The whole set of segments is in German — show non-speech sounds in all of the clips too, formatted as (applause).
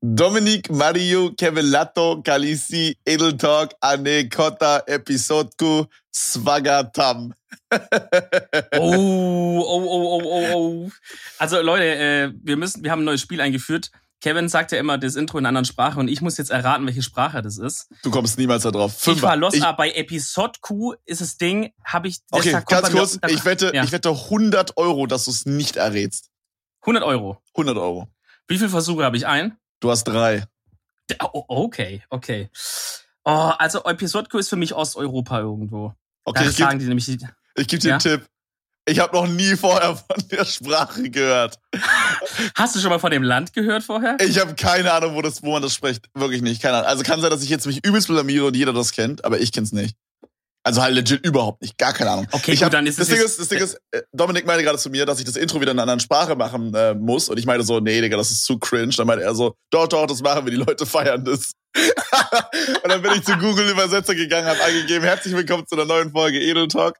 Dominik, Mario, Kevelatto, Kalisi, Edeltalk, Ane, Kota, Episodku, Swagatam. (laughs) oh, oh, oh, oh, oh, oh. Also Leute, äh, wir müssen, wir haben ein neues Spiel eingeführt. Kevin sagt ja immer das Intro in einer anderen Sprache und ich muss jetzt erraten, welche Sprache das ist. Du kommst niemals da drauf. Ich war los, aber bei Episode Q ist das Ding, habe ich. Okay, ganz kurz, mir, ich wette, ja. ich wette 100 Euro, dass du es nicht errätst. 100 Euro. 100 Euro. Wie viele Versuche habe ich ein? Du hast drei. Oh, okay, okay. Oh, also Episode Q ist für mich Osteuropa irgendwo. Okay, da ich gebe geb dir ja? einen Tipp. Ich habe noch nie vorher von der Sprache gehört. Hast du schon mal von dem Land gehört vorher? Ich habe keine Ahnung, wo, das, wo man das spricht. Wirklich nicht. Keine Ahnung. Also kann sein, dass ich jetzt mich übelst blamiere und jeder das kennt, aber ich kenn's nicht. Also halt legit überhaupt nicht. Gar keine Ahnung. Okay, ich gut, hab, dann ist das Ding ist, das Ding ist, äh, Dominik meinte gerade zu mir, dass ich das Intro wieder in einer anderen Sprache machen äh, muss. Und ich meinte so, nee, Digga, das ist zu cringe. Dann meinte er so, doch, doch, das machen wir, die Leute feiern das. (laughs) und dann bin ich zu Google Übersetzer gegangen, habe eingegeben, herzlich willkommen zu einer neuen Folge Edel Talk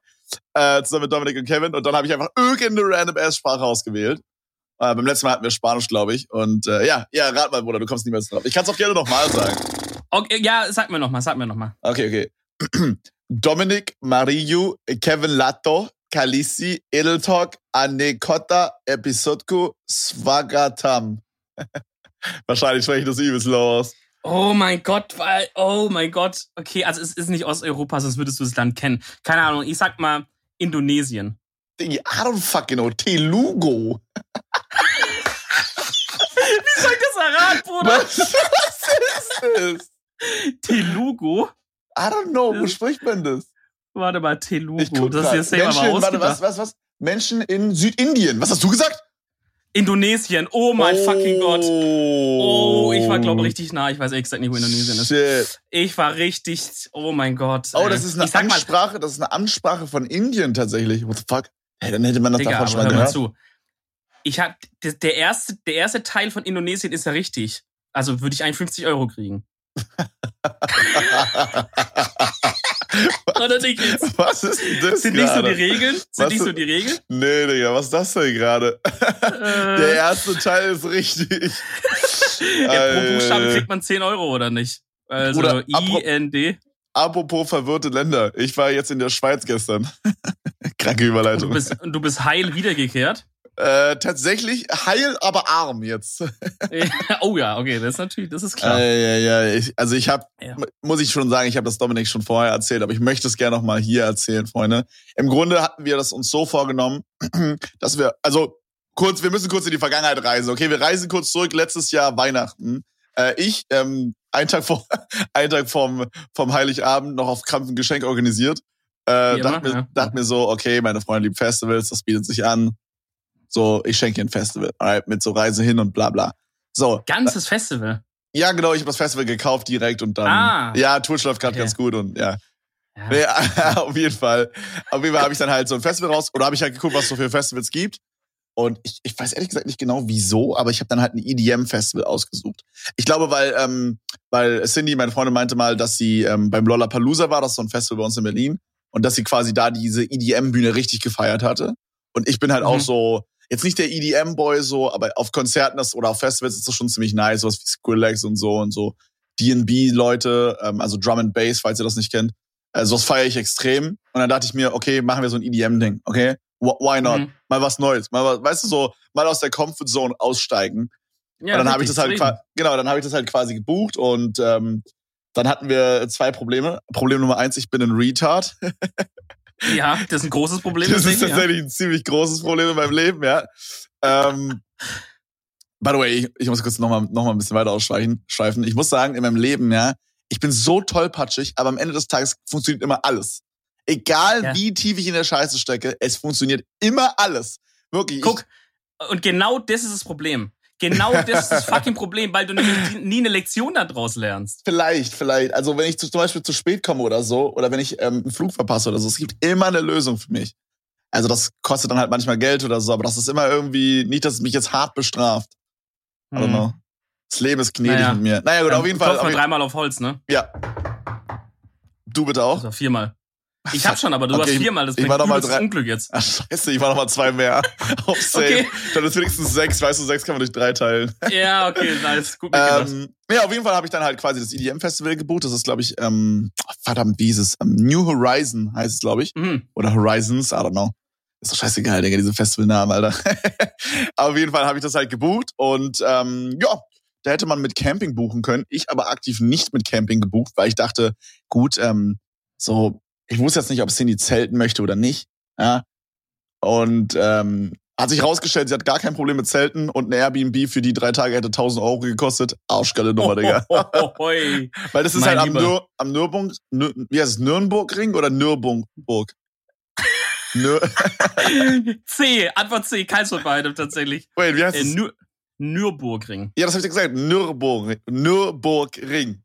äh, zusammen mit Dominik und Kevin. Und dann habe ich einfach irgendeine random Ass-Sprache ausgewählt. Äh, beim letzten Mal hatten wir Spanisch, glaube ich. Und äh, ja, ja, rat mal, Bruder, du kommst niemals drauf. Ich kann es auch gerne nochmal sagen. Okay, ja, sag mir nochmal, sag mir nochmal. Okay, okay. Dominik, Mariu, Kevin Lato, Kalisi, Edeltalk, Anekota, Episodku, Swagatam. (laughs) Wahrscheinlich spreche ich das übelst low aus. Oh mein Gott, weil, oh mein Gott. Okay, also es ist nicht Osteuropa, sonst würdest du das Land kennen. Keine Ahnung, ich sag mal Indonesien. I don't fucking know. Telugu. Wie soll ich das erraten, Bruder? Was, was ist das? Telugu? I don't know. Wo spricht man das? Warte mal, Telugu. Das ist jetzt selber Menschen, mal warte, was, was, was? Menschen in Südindien. Was hast du gesagt? Indonesien. Oh mein oh. fucking Gott. Oh, ich war, glaube richtig nah. Ich weiß exakt nicht, wo Indonesien ist. Shit. Ich war richtig, oh mein Gott. Oh, das ist eine Ansprache, mal, das ist eine Ansprache von Indien tatsächlich. What the fuck? Hey, dann hätte man das Digga, davon schon mal gehört. Zu. Ich hab, der erste, der erste Teil von Indonesien ist ja richtig. Also würde ich 51 Euro kriegen. (laughs) Oder nicht jetzt? Was ist denn das Sind nicht so die Regeln? Sind was nicht so die Regeln? Nee, Digga, was ist das denn gerade? Äh. Der erste Teil ist richtig. (laughs) ja, pro Buchstabe kriegt man 10 Euro, oder nicht? Also oder, I-N-D. Apropos verwirrte Länder. Ich war jetzt in der Schweiz gestern. (laughs) Kranke Überleitung. Und du bist, du bist heil wiedergekehrt? Äh, tatsächlich heil, aber arm jetzt. (laughs) oh ja, okay, das ist natürlich, das ist klar. Äh, ja, ja, ich, also ich habe, ja. muss ich schon sagen, ich habe das Dominik schon vorher erzählt, aber ich möchte es gerne noch mal hier erzählen, Freunde. Im Grunde hatten wir das uns so vorgenommen, (clears throat) dass wir, also kurz, wir müssen kurz in die Vergangenheit reisen. Okay, wir reisen kurz zurück. Letztes Jahr Weihnachten. Äh, ich, ähm, einen Tag vor, (laughs) einen Tag vom vom Heiligabend noch auf Krampf ein Geschenk organisiert. Äh, dachte, mir, ja. dachte mir so, okay, meine Freunde lieben Festivals, das bietet sich an so, ich schenke ein Festival, right? mit so Reise hin und bla bla. So. Ganzes Festival? Ja, genau, ich habe das Festival gekauft direkt und dann. Ah. Ja, Twitch läuft gerade okay. ganz gut und ja. Ja. ja. (laughs) auf jeden Fall. Auf jeden Fall habe ich dann halt so ein Festival raus oder habe ich halt geguckt, was es so für Festivals gibt. Und ich, ich weiß ehrlich gesagt nicht genau wieso, aber ich habe dann halt ein EDM-Festival ausgesucht. Ich glaube, weil, ähm, weil Cindy, meine Freundin, meinte mal, dass sie ähm, beim Lollapalooza war, das ist so ein Festival bei uns in Berlin, und dass sie quasi da diese EDM-Bühne richtig gefeiert hatte. Und ich bin halt mhm. auch so, jetzt nicht der EDM-Boy so, aber auf Konzerten das, oder auf Festivals ist das schon ziemlich nice, sowas wie Skrillex und so und so. D&B-Leute, ähm, also Drum and Bass, falls ihr das nicht kennt. Also das feiere ich extrem. Und dann dachte ich mir, okay, machen wir so ein EDM-Ding, okay? Why not? Mhm. Mal was Neues. Mal was, weißt du so, mal aus der Comfort Zone aussteigen. Ja, und dann habe ich das halt genau, dann habe ich das halt quasi gebucht und ähm, dann hatten wir zwei Probleme. Problem Nummer eins, ich bin ein Retard. (laughs) Ja, das ist ein großes Problem. Das ist tatsächlich ja. ein ziemlich großes Problem in meinem Leben, ja. Ähm, by the way, ich, ich muss kurz nochmal noch mal ein bisschen weiter ausschweifen. Ich muss sagen, in meinem Leben, ja, ich bin so tollpatschig, aber am Ende des Tages funktioniert immer alles. Egal ja. wie tief ich in der Scheiße stecke, es funktioniert immer alles. Wirklich. Guck, und genau das ist das Problem. Genau (laughs) das ist das fucking Problem, weil du nämlich nie eine Lektion daraus lernst. Vielleicht, vielleicht. Also wenn ich zum Beispiel zu spät komme oder so, oder wenn ich ähm, einen Flug verpasse oder so, es gibt immer eine Lösung für mich. Also das kostet dann halt manchmal Geld oder so, aber das ist immer irgendwie nicht, dass es mich jetzt hart bestraft. I don't hm. know. Das Leben ist gnädig naja. mit mir. Naja gut, ähm, auf jeden Fall. Auf mal dreimal auf Holz, ne? Ja. Du bitte auch? Also viermal. Ich hab schon, aber du okay, hast viermal. Das ich war noch mal drei. Unglück jetzt. Ach, scheiße, ich war noch mal zwei mehr. (laughs) Auf safe. Okay. Dann ist wenigstens sechs. Weißt du, sechs kann man durch drei teilen. Ja, okay, nice. Gut ähm, Ja, auf jeden Fall habe ich dann halt quasi das EDM-Festival gebucht. Das ist, glaube ich, ähm, verdammt, wie hieß es? Um, New Horizon heißt es, glaube ich. Mhm. Oder Horizons, I don't know. Ist doch scheißegal, Digga, diese Festivalnamen, Alter. (laughs) auf jeden Fall habe ich das halt gebucht und ähm, ja, da hätte man mit Camping buchen können. Ich aber aktiv nicht mit Camping gebucht, weil ich dachte, gut, ähm, so, ich wusste jetzt nicht, ob Cindy zelten möchte oder nicht. Ja. Und ähm, hat sich rausgestellt, sie hat gar kein Problem mit Zelten und ein Airbnb für die drei Tage hätte 1000 Euro gekostet. Arschgeile Nummer, Digga. (laughs) (laughs) Weil das ist mein halt am, Nür am Nürburg, Nür wie heißt es, Nürnbergring oder Nürburgburg? Nür (laughs) C, Antwort C, keins von beidem tatsächlich. Wait, wie heißt äh, es? Nür Nürburgring. Ja, das habe ich dir gesagt. Nürburgring. Nürburgring.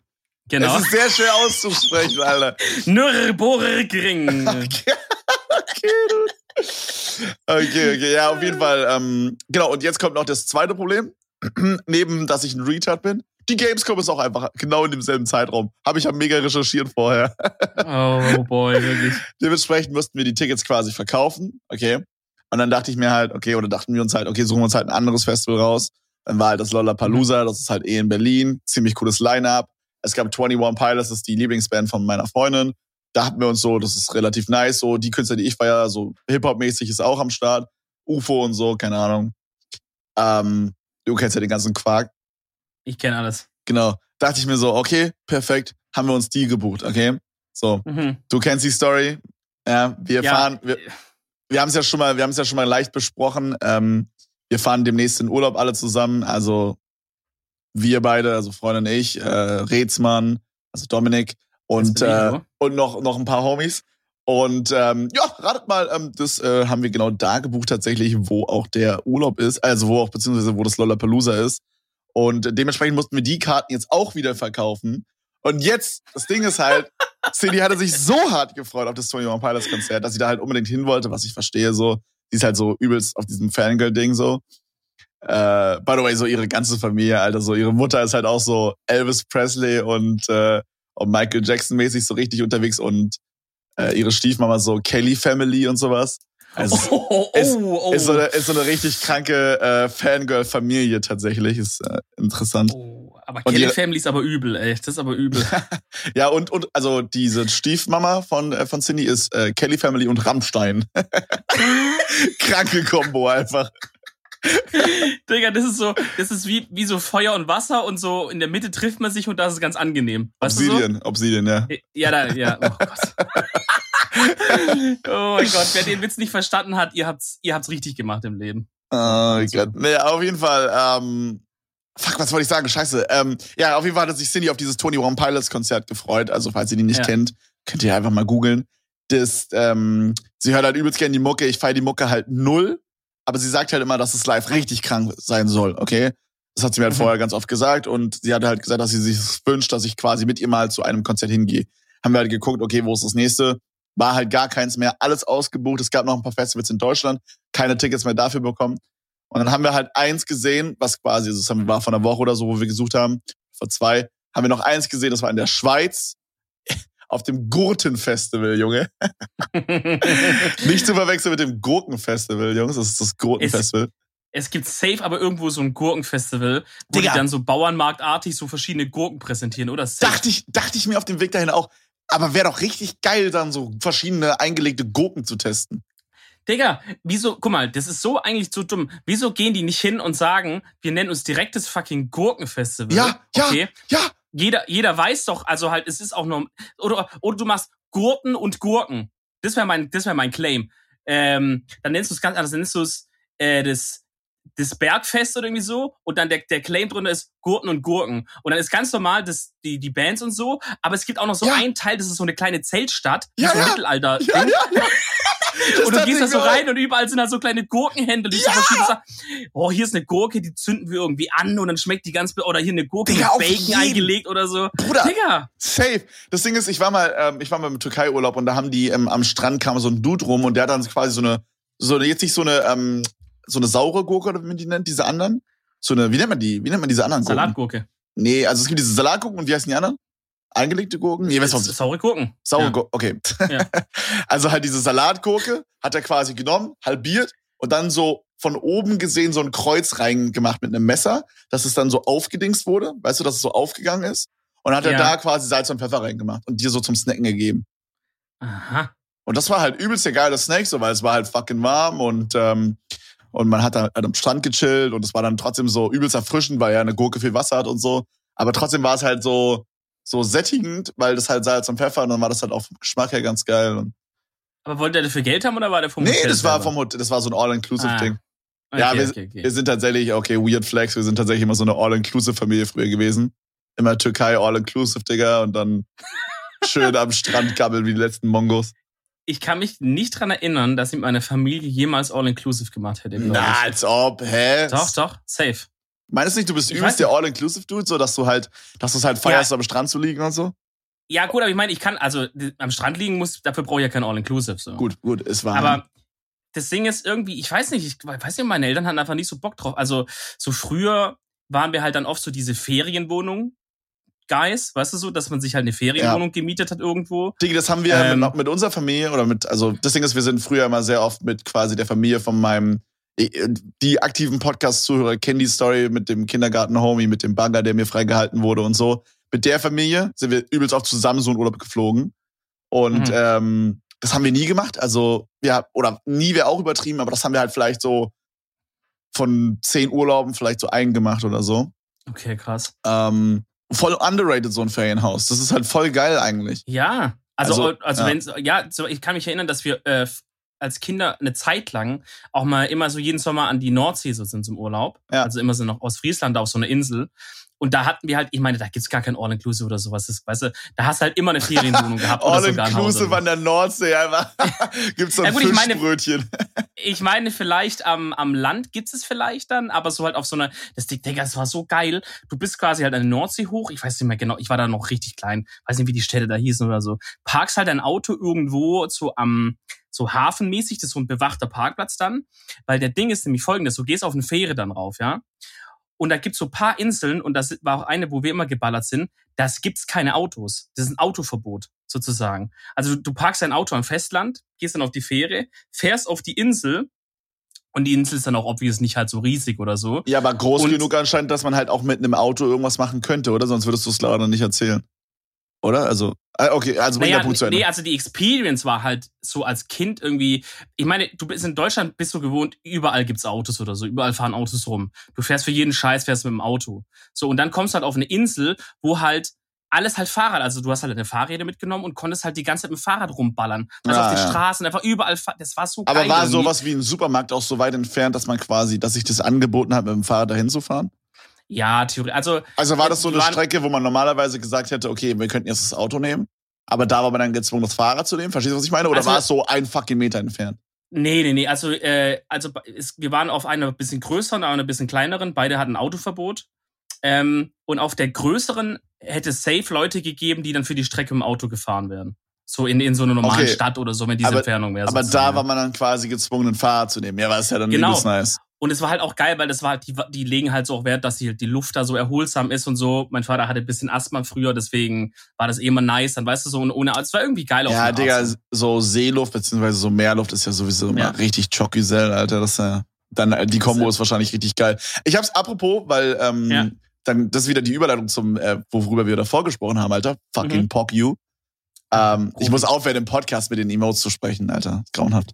Genau. Das ist sehr schwer auszusprechen, Alter. Nürburgring. (laughs) okay, okay, okay, okay, ja, auf jeden Fall. Ähm, genau, und jetzt kommt noch das zweite Problem. (clears throat) Neben, dass ich ein Retard bin. Die Gamescom ist auch einfach genau in demselben Zeitraum. Habe ich ja mega recherchiert vorher. oh boy, wirklich. (laughs) Dementsprechend mussten wir die Tickets quasi verkaufen. Okay. Und dann dachte ich mir halt, okay, oder dachten wir uns halt, okay, suchen wir uns halt ein anderes Festival raus. Dann war halt das Lollapalooza, das ist halt eh in Berlin. Ziemlich cooles Line-Up. Es gab 21 Pilots, das ist die Lieblingsband von meiner Freundin. Da hatten wir uns so, das ist relativ nice, so die Künstler, die ich feier, so Hip-Hop-mäßig ist auch am Start. UFO und so, keine Ahnung. Ähm, du kennst ja den ganzen Quark. Ich kenne alles. Genau. Dachte ich mir so, okay, perfekt, haben wir uns die gebucht, okay? So, mhm. du kennst die Story. Ja, wir ja. fahren, wir, wir haben es ja schon mal, wir haben es ja schon mal leicht besprochen. Ähm, wir fahren demnächst in Urlaub alle zusammen. Also wir beide, also Freundin und ich, äh, Rätsmann, also Dominik und äh, und noch noch ein paar Homies. Und ähm, ja, ratet mal, ähm, das äh, haben wir genau da gebucht tatsächlich, wo auch der Urlaub ist, also wo auch beziehungsweise wo das Lollapalooza ist. Und dementsprechend mussten wir die Karten jetzt auch wieder verkaufen. Und jetzt, das Ding ist halt, (laughs) Cindy hatte sich so hart gefreut auf das 21 Pilots Konzert, dass sie da halt unbedingt hin wollte, was ich verstehe, so. Sie ist halt so übelst auf diesem Fangirl-Ding so. Äh, by the way, so ihre ganze Familie, Alter, so ihre Mutter ist halt auch so Elvis Presley und, äh, und Michael Jackson mäßig so richtig unterwegs und äh, ihre Stiefmama so Kelly Family und sowas. Also oh, (laughs) oh, oh, ist, oh. Ist, so eine, ist so eine richtig kranke äh, Fangirl-Familie tatsächlich. Ist äh, interessant. Oh, aber und Kelly Family ist aber übel, ey. Das ist aber übel. (laughs) ja, und, und also diese Stiefmama von, äh, von Cindy ist äh, Kelly Family und Rammstein. (laughs) Kranke Kombo einfach. (laughs) Digga, das ist so, das ist wie, wie so Feuer und Wasser und so in der Mitte trifft man sich und das ist ganz angenehm. Weißt Obsidian, so? Obsidian, ja. Ja, da, ja. Oh Gott. (laughs) oh mein Gott, wer den Witz nicht verstanden hat, ihr habt's, ihr habt's richtig gemacht im Leben. Oh Gott. Nee, auf jeden Fall, ähm, Fuck, was wollte ich sagen? Scheiße. Ähm, ja, auf jeden Fall hat sich Cindy auf dieses Tony One Pilots Konzert gefreut. Also, falls ihr die nicht ja. kennt, könnt ihr einfach mal googeln. Das, ähm, sie hört halt übelst gerne die Mucke. Ich feiere die Mucke halt null. Aber sie sagt halt immer, dass es live richtig krank sein soll, okay? Das hat sie mir halt mhm. vorher ganz oft gesagt und sie hat halt gesagt, dass sie sich wünscht, dass ich quasi mit ihr mal zu einem Konzert hingehe. Haben wir halt geguckt, okay, wo ist das nächste? War halt gar keins mehr, alles ausgebucht. Es gab noch ein paar Festivals in Deutschland, keine Tickets mehr dafür bekommen. Und dann haben wir halt eins gesehen, was quasi, das war von einer Woche oder so, wo wir gesucht haben, vor zwei, haben wir noch eins gesehen, das war in der Schweiz auf dem Gurtenfestival, Junge. (laughs) Nicht zu verwechseln mit dem Gurkenfestival, Jungs. Das ist das Gurkenfestival. Es, es gibt safe aber irgendwo so ein Gurkenfestival, wo Digga. die dann so Bauernmarktartig so verschiedene Gurken präsentieren, oder? Safe. Dachte ich, dachte ich mir auf dem Weg dahin auch. Aber wäre doch richtig geil, dann so verschiedene eingelegte Gurken zu testen. Digga, wieso, guck mal, das ist so eigentlich so dumm. Wieso gehen die nicht hin und sagen, wir nennen uns direkt das fucking Gurkenfestival? Ja, ja, okay? ja jeder, jeder weiß doch, also halt, es ist auch nur, oder, oder du machst Gurken und Gurken. Das wäre mein, das wäre mein Claim. Ähm, dann nennst du es ganz anders, dann nennst du es äh, das, das Bergfest oder irgendwie so und dann der, der Claim drunter ist Gurken und Gurken. Und dann ist ganz normal das, die, die Bands und so, aber es gibt auch noch so ja. einen Teil, das ist so eine kleine Zeltstadt, ja, so ja. Mittelalter. Ja, ja, ja. (laughs) und du gehst da so rein und überall sind da so kleine Gurkenhändler, die ja. sagen, oh, hier ist eine Gurke, die zünden wir irgendwie an und dann schmeckt die ganz, oder hier eine Gurke Digga, mit Bacon eingelegt oder so. Bruder, Digga. safe. Das Ding ist, ich war mal, ähm, ich war mal im Türkei-Urlaub und da haben die, ähm, am Strand kam so ein Dude rum und der hat dann quasi so eine, so eine, jetzt nicht so eine, ähm, so eine saure Gurke, oder wie man die nennt, diese anderen. So eine, wie nennt man die? Wie nennt man diese anderen Gurken? Salatgurke. Nee, also es gibt diese Salatgurken und wie heißen die anderen? Eingelegte Gurken? Nee, du, saure Gurken. Saure ja. Gurken, okay. Ja. (laughs) also halt diese Salatgurke hat er quasi genommen, halbiert und dann so von oben gesehen so ein Kreuz reingemacht mit einem Messer, dass es dann so aufgedingst wurde, weißt du, dass es so aufgegangen ist. Und dann hat ja. er da quasi Salz und Pfeffer reingemacht und dir so zum Snacken gegeben. Aha. Und das war halt übelst der geile Snack, so, weil es war halt fucking warm und, ähm, und man hat dann halt am Strand gechillt und es war dann trotzdem so übelst erfrischend, weil ja eine Gurke viel Wasser hat und so. Aber trotzdem war es halt so, so sättigend, weil das halt Salz und Pfeffer und dann war das halt auch vom Geschmack her ganz geil. Und aber wollte er dafür Geld haben oder war der vom nee, Hotel? Nee, das war vom Hotel, das war so ein All-Inclusive-Ding. Ah. Okay, ja, wir, okay, okay. wir sind tatsächlich, okay, Weird Flex, wir sind tatsächlich immer so eine All-Inclusive-Familie früher gewesen. Immer Türkei All-Inclusive, Digga, und dann (laughs) schön am Strand gammeln wie die letzten Mongos. Ich kann mich nicht dran erinnern, dass ich meine Familie jemals All-Inclusive gemacht hätte. Na, als ob, hä? Doch, doch, safe. Meinst du nicht, du bist übelst der All-Inclusive-Dude, so dass du halt, dass du es halt feierst, ja. am Strand zu liegen und so? Ja, gut, aber ich meine, ich kann, also am Strand liegen muss, dafür brauche ich ja kein All-Inclusive. So. Gut, gut, es war. Aber das Ding ist irgendwie, ich weiß nicht, ich weiß nicht, meine Eltern hatten einfach nicht so Bock drauf. Also so früher waren wir halt dann oft so diese Ferienwohnungen. Guys, weißt du so, dass man sich halt eine Ferienwohnung ja. gemietet hat irgendwo. Digi, das haben wir ähm, mit, mit, unserer Familie oder mit, also das Ding ist, wir sind früher immer sehr oft mit quasi der Familie von meinem, die aktiven Podcast-Zuhörer kennen die Story mit dem Kindergarten-Homie, mit dem Bagger, der mir freigehalten wurde und so mit der Familie sind wir übelst oft zusammen so einen Urlaub geflogen. Und mhm. ähm, das haben wir nie gemacht. Also, ja, oder nie wäre auch übertrieben, aber das haben wir halt vielleicht so von zehn Urlauben vielleicht so einen gemacht oder so. Okay, krass. Ähm, voll underrated, so ein Ferienhaus. Das ist halt voll geil eigentlich. Ja. Also, also, also ja. wenn ja, so, ich kann mich erinnern, dass wir äh, als Kinder eine Zeit lang auch mal immer so jeden Sommer an die Nordsee so sind zum Urlaub. Ja. Also immer so noch aus Friesland auf so einer Insel. Und da hatten wir halt, ich meine, da gibt's gar kein All-Inclusive oder sowas. Das, weißt du, da hast du halt immer eine Ferienwohnung gehabt. All-Inclusive an der Nordsee, einfach. (laughs) gibt's so ein ja, gut, Fischbrötchen. Ich meine, ich meine, vielleicht am, am Land gibt's es vielleicht dann, aber so halt auf so einer, das Ding, Digga, das war so geil. Du bist quasi halt an der Nordsee hoch. Ich weiß nicht mehr genau, ich war da noch richtig klein. Weiß nicht, wie die Städte da hießen oder so. Parkst halt dein Auto irgendwo so am, so hafenmäßig, das ist so ein bewachter Parkplatz dann. Weil der Ding ist nämlich folgendes, du gehst auf eine Fähre dann rauf, ja. Und da gibt's so paar Inseln, und das war auch eine, wo wir immer geballert sind, das gibt's keine Autos. Das ist ein Autoverbot, sozusagen. Also du parkst dein Auto am Festland, gehst dann auf die Fähre, fährst auf die Insel, und die Insel ist dann auch obvious nicht halt so riesig oder so. Ja, aber groß und genug anscheinend, dass man halt auch mit einem Auto irgendwas machen könnte, oder? Sonst würdest du es leider nicht erzählen. Oder? Also, äh, okay, also naja, Punkt zu Ende. Nee, also die Experience war halt so als Kind irgendwie. Ich meine, du bist in Deutschland bist du gewohnt, überall gibt's Autos oder so, überall fahren Autos rum. Du fährst für jeden Scheiß, fährst mit dem Auto. So, und dann kommst du halt auf eine Insel, wo halt alles halt Fahrrad. Also du hast halt eine Fahrräder mitgenommen und konntest halt die ganze Zeit mit dem Fahrrad rumballern. Also ja, auf den ja. Straßen, einfach überall. Das war so Aber geil. Aber war irgendwie. sowas wie ein Supermarkt auch so weit entfernt, dass man quasi, dass sich das angeboten hat, mit dem Fahrrad dahin zu fahren? Ja, Theorie. Also, also war das so eine Strecke, wo man normalerweise gesagt hätte, okay, wir könnten jetzt das Auto nehmen, aber da war man dann gezwungen, das Fahrrad zu nehmen? Verstehst du, was ich meine? Oder also, war es so ein fucking Meter entfernt? Nee, nee, nee. Also, äh, also es, wir waren auf einer bisschen größeren, aber einer bisschen kleineren. Beide hatten Autoverbot. Ähm, und auf der größeren hätte es safe Leute gegeben, die dann für die Strecke im Auto gefahren wären. So in, in so einer normalen okay. Stadt oder so, wenn diese aber, Entfernung wäre. Aber da war man dann quasi gezwungen, ein Fahrrad zu nehmen. Ja, war es ja dann genau. nice. Und es war halt auch geil, weil das war halt, die, die legen halt so auch Wert, dass die, die Luft da so erholsam ist und so. Mein Vater hatte ein bisschen Asthma früher, deswegen war das eh immer nice. Dann weißt du so, ohne, es war irgendwie geil. Ja, Digga, so Seeluft beziehungsweise so Meerluft ist ja sowieso immer ja. richtig Chocusel, Alter. Das ist ja, dann, die Kombo ist wahrscheinlich richtig geil. Ich hab's apropos, weil, ähm, ja. dann, das ist wieder die Überleitung zum, äh, worüber wir davor gesprochen haben, Alter. Fucking mhm. Pock you. Ähm, ich muss aufhören, im Podcast mit den Emotes zu sprechen, Alter. Grauenhaft.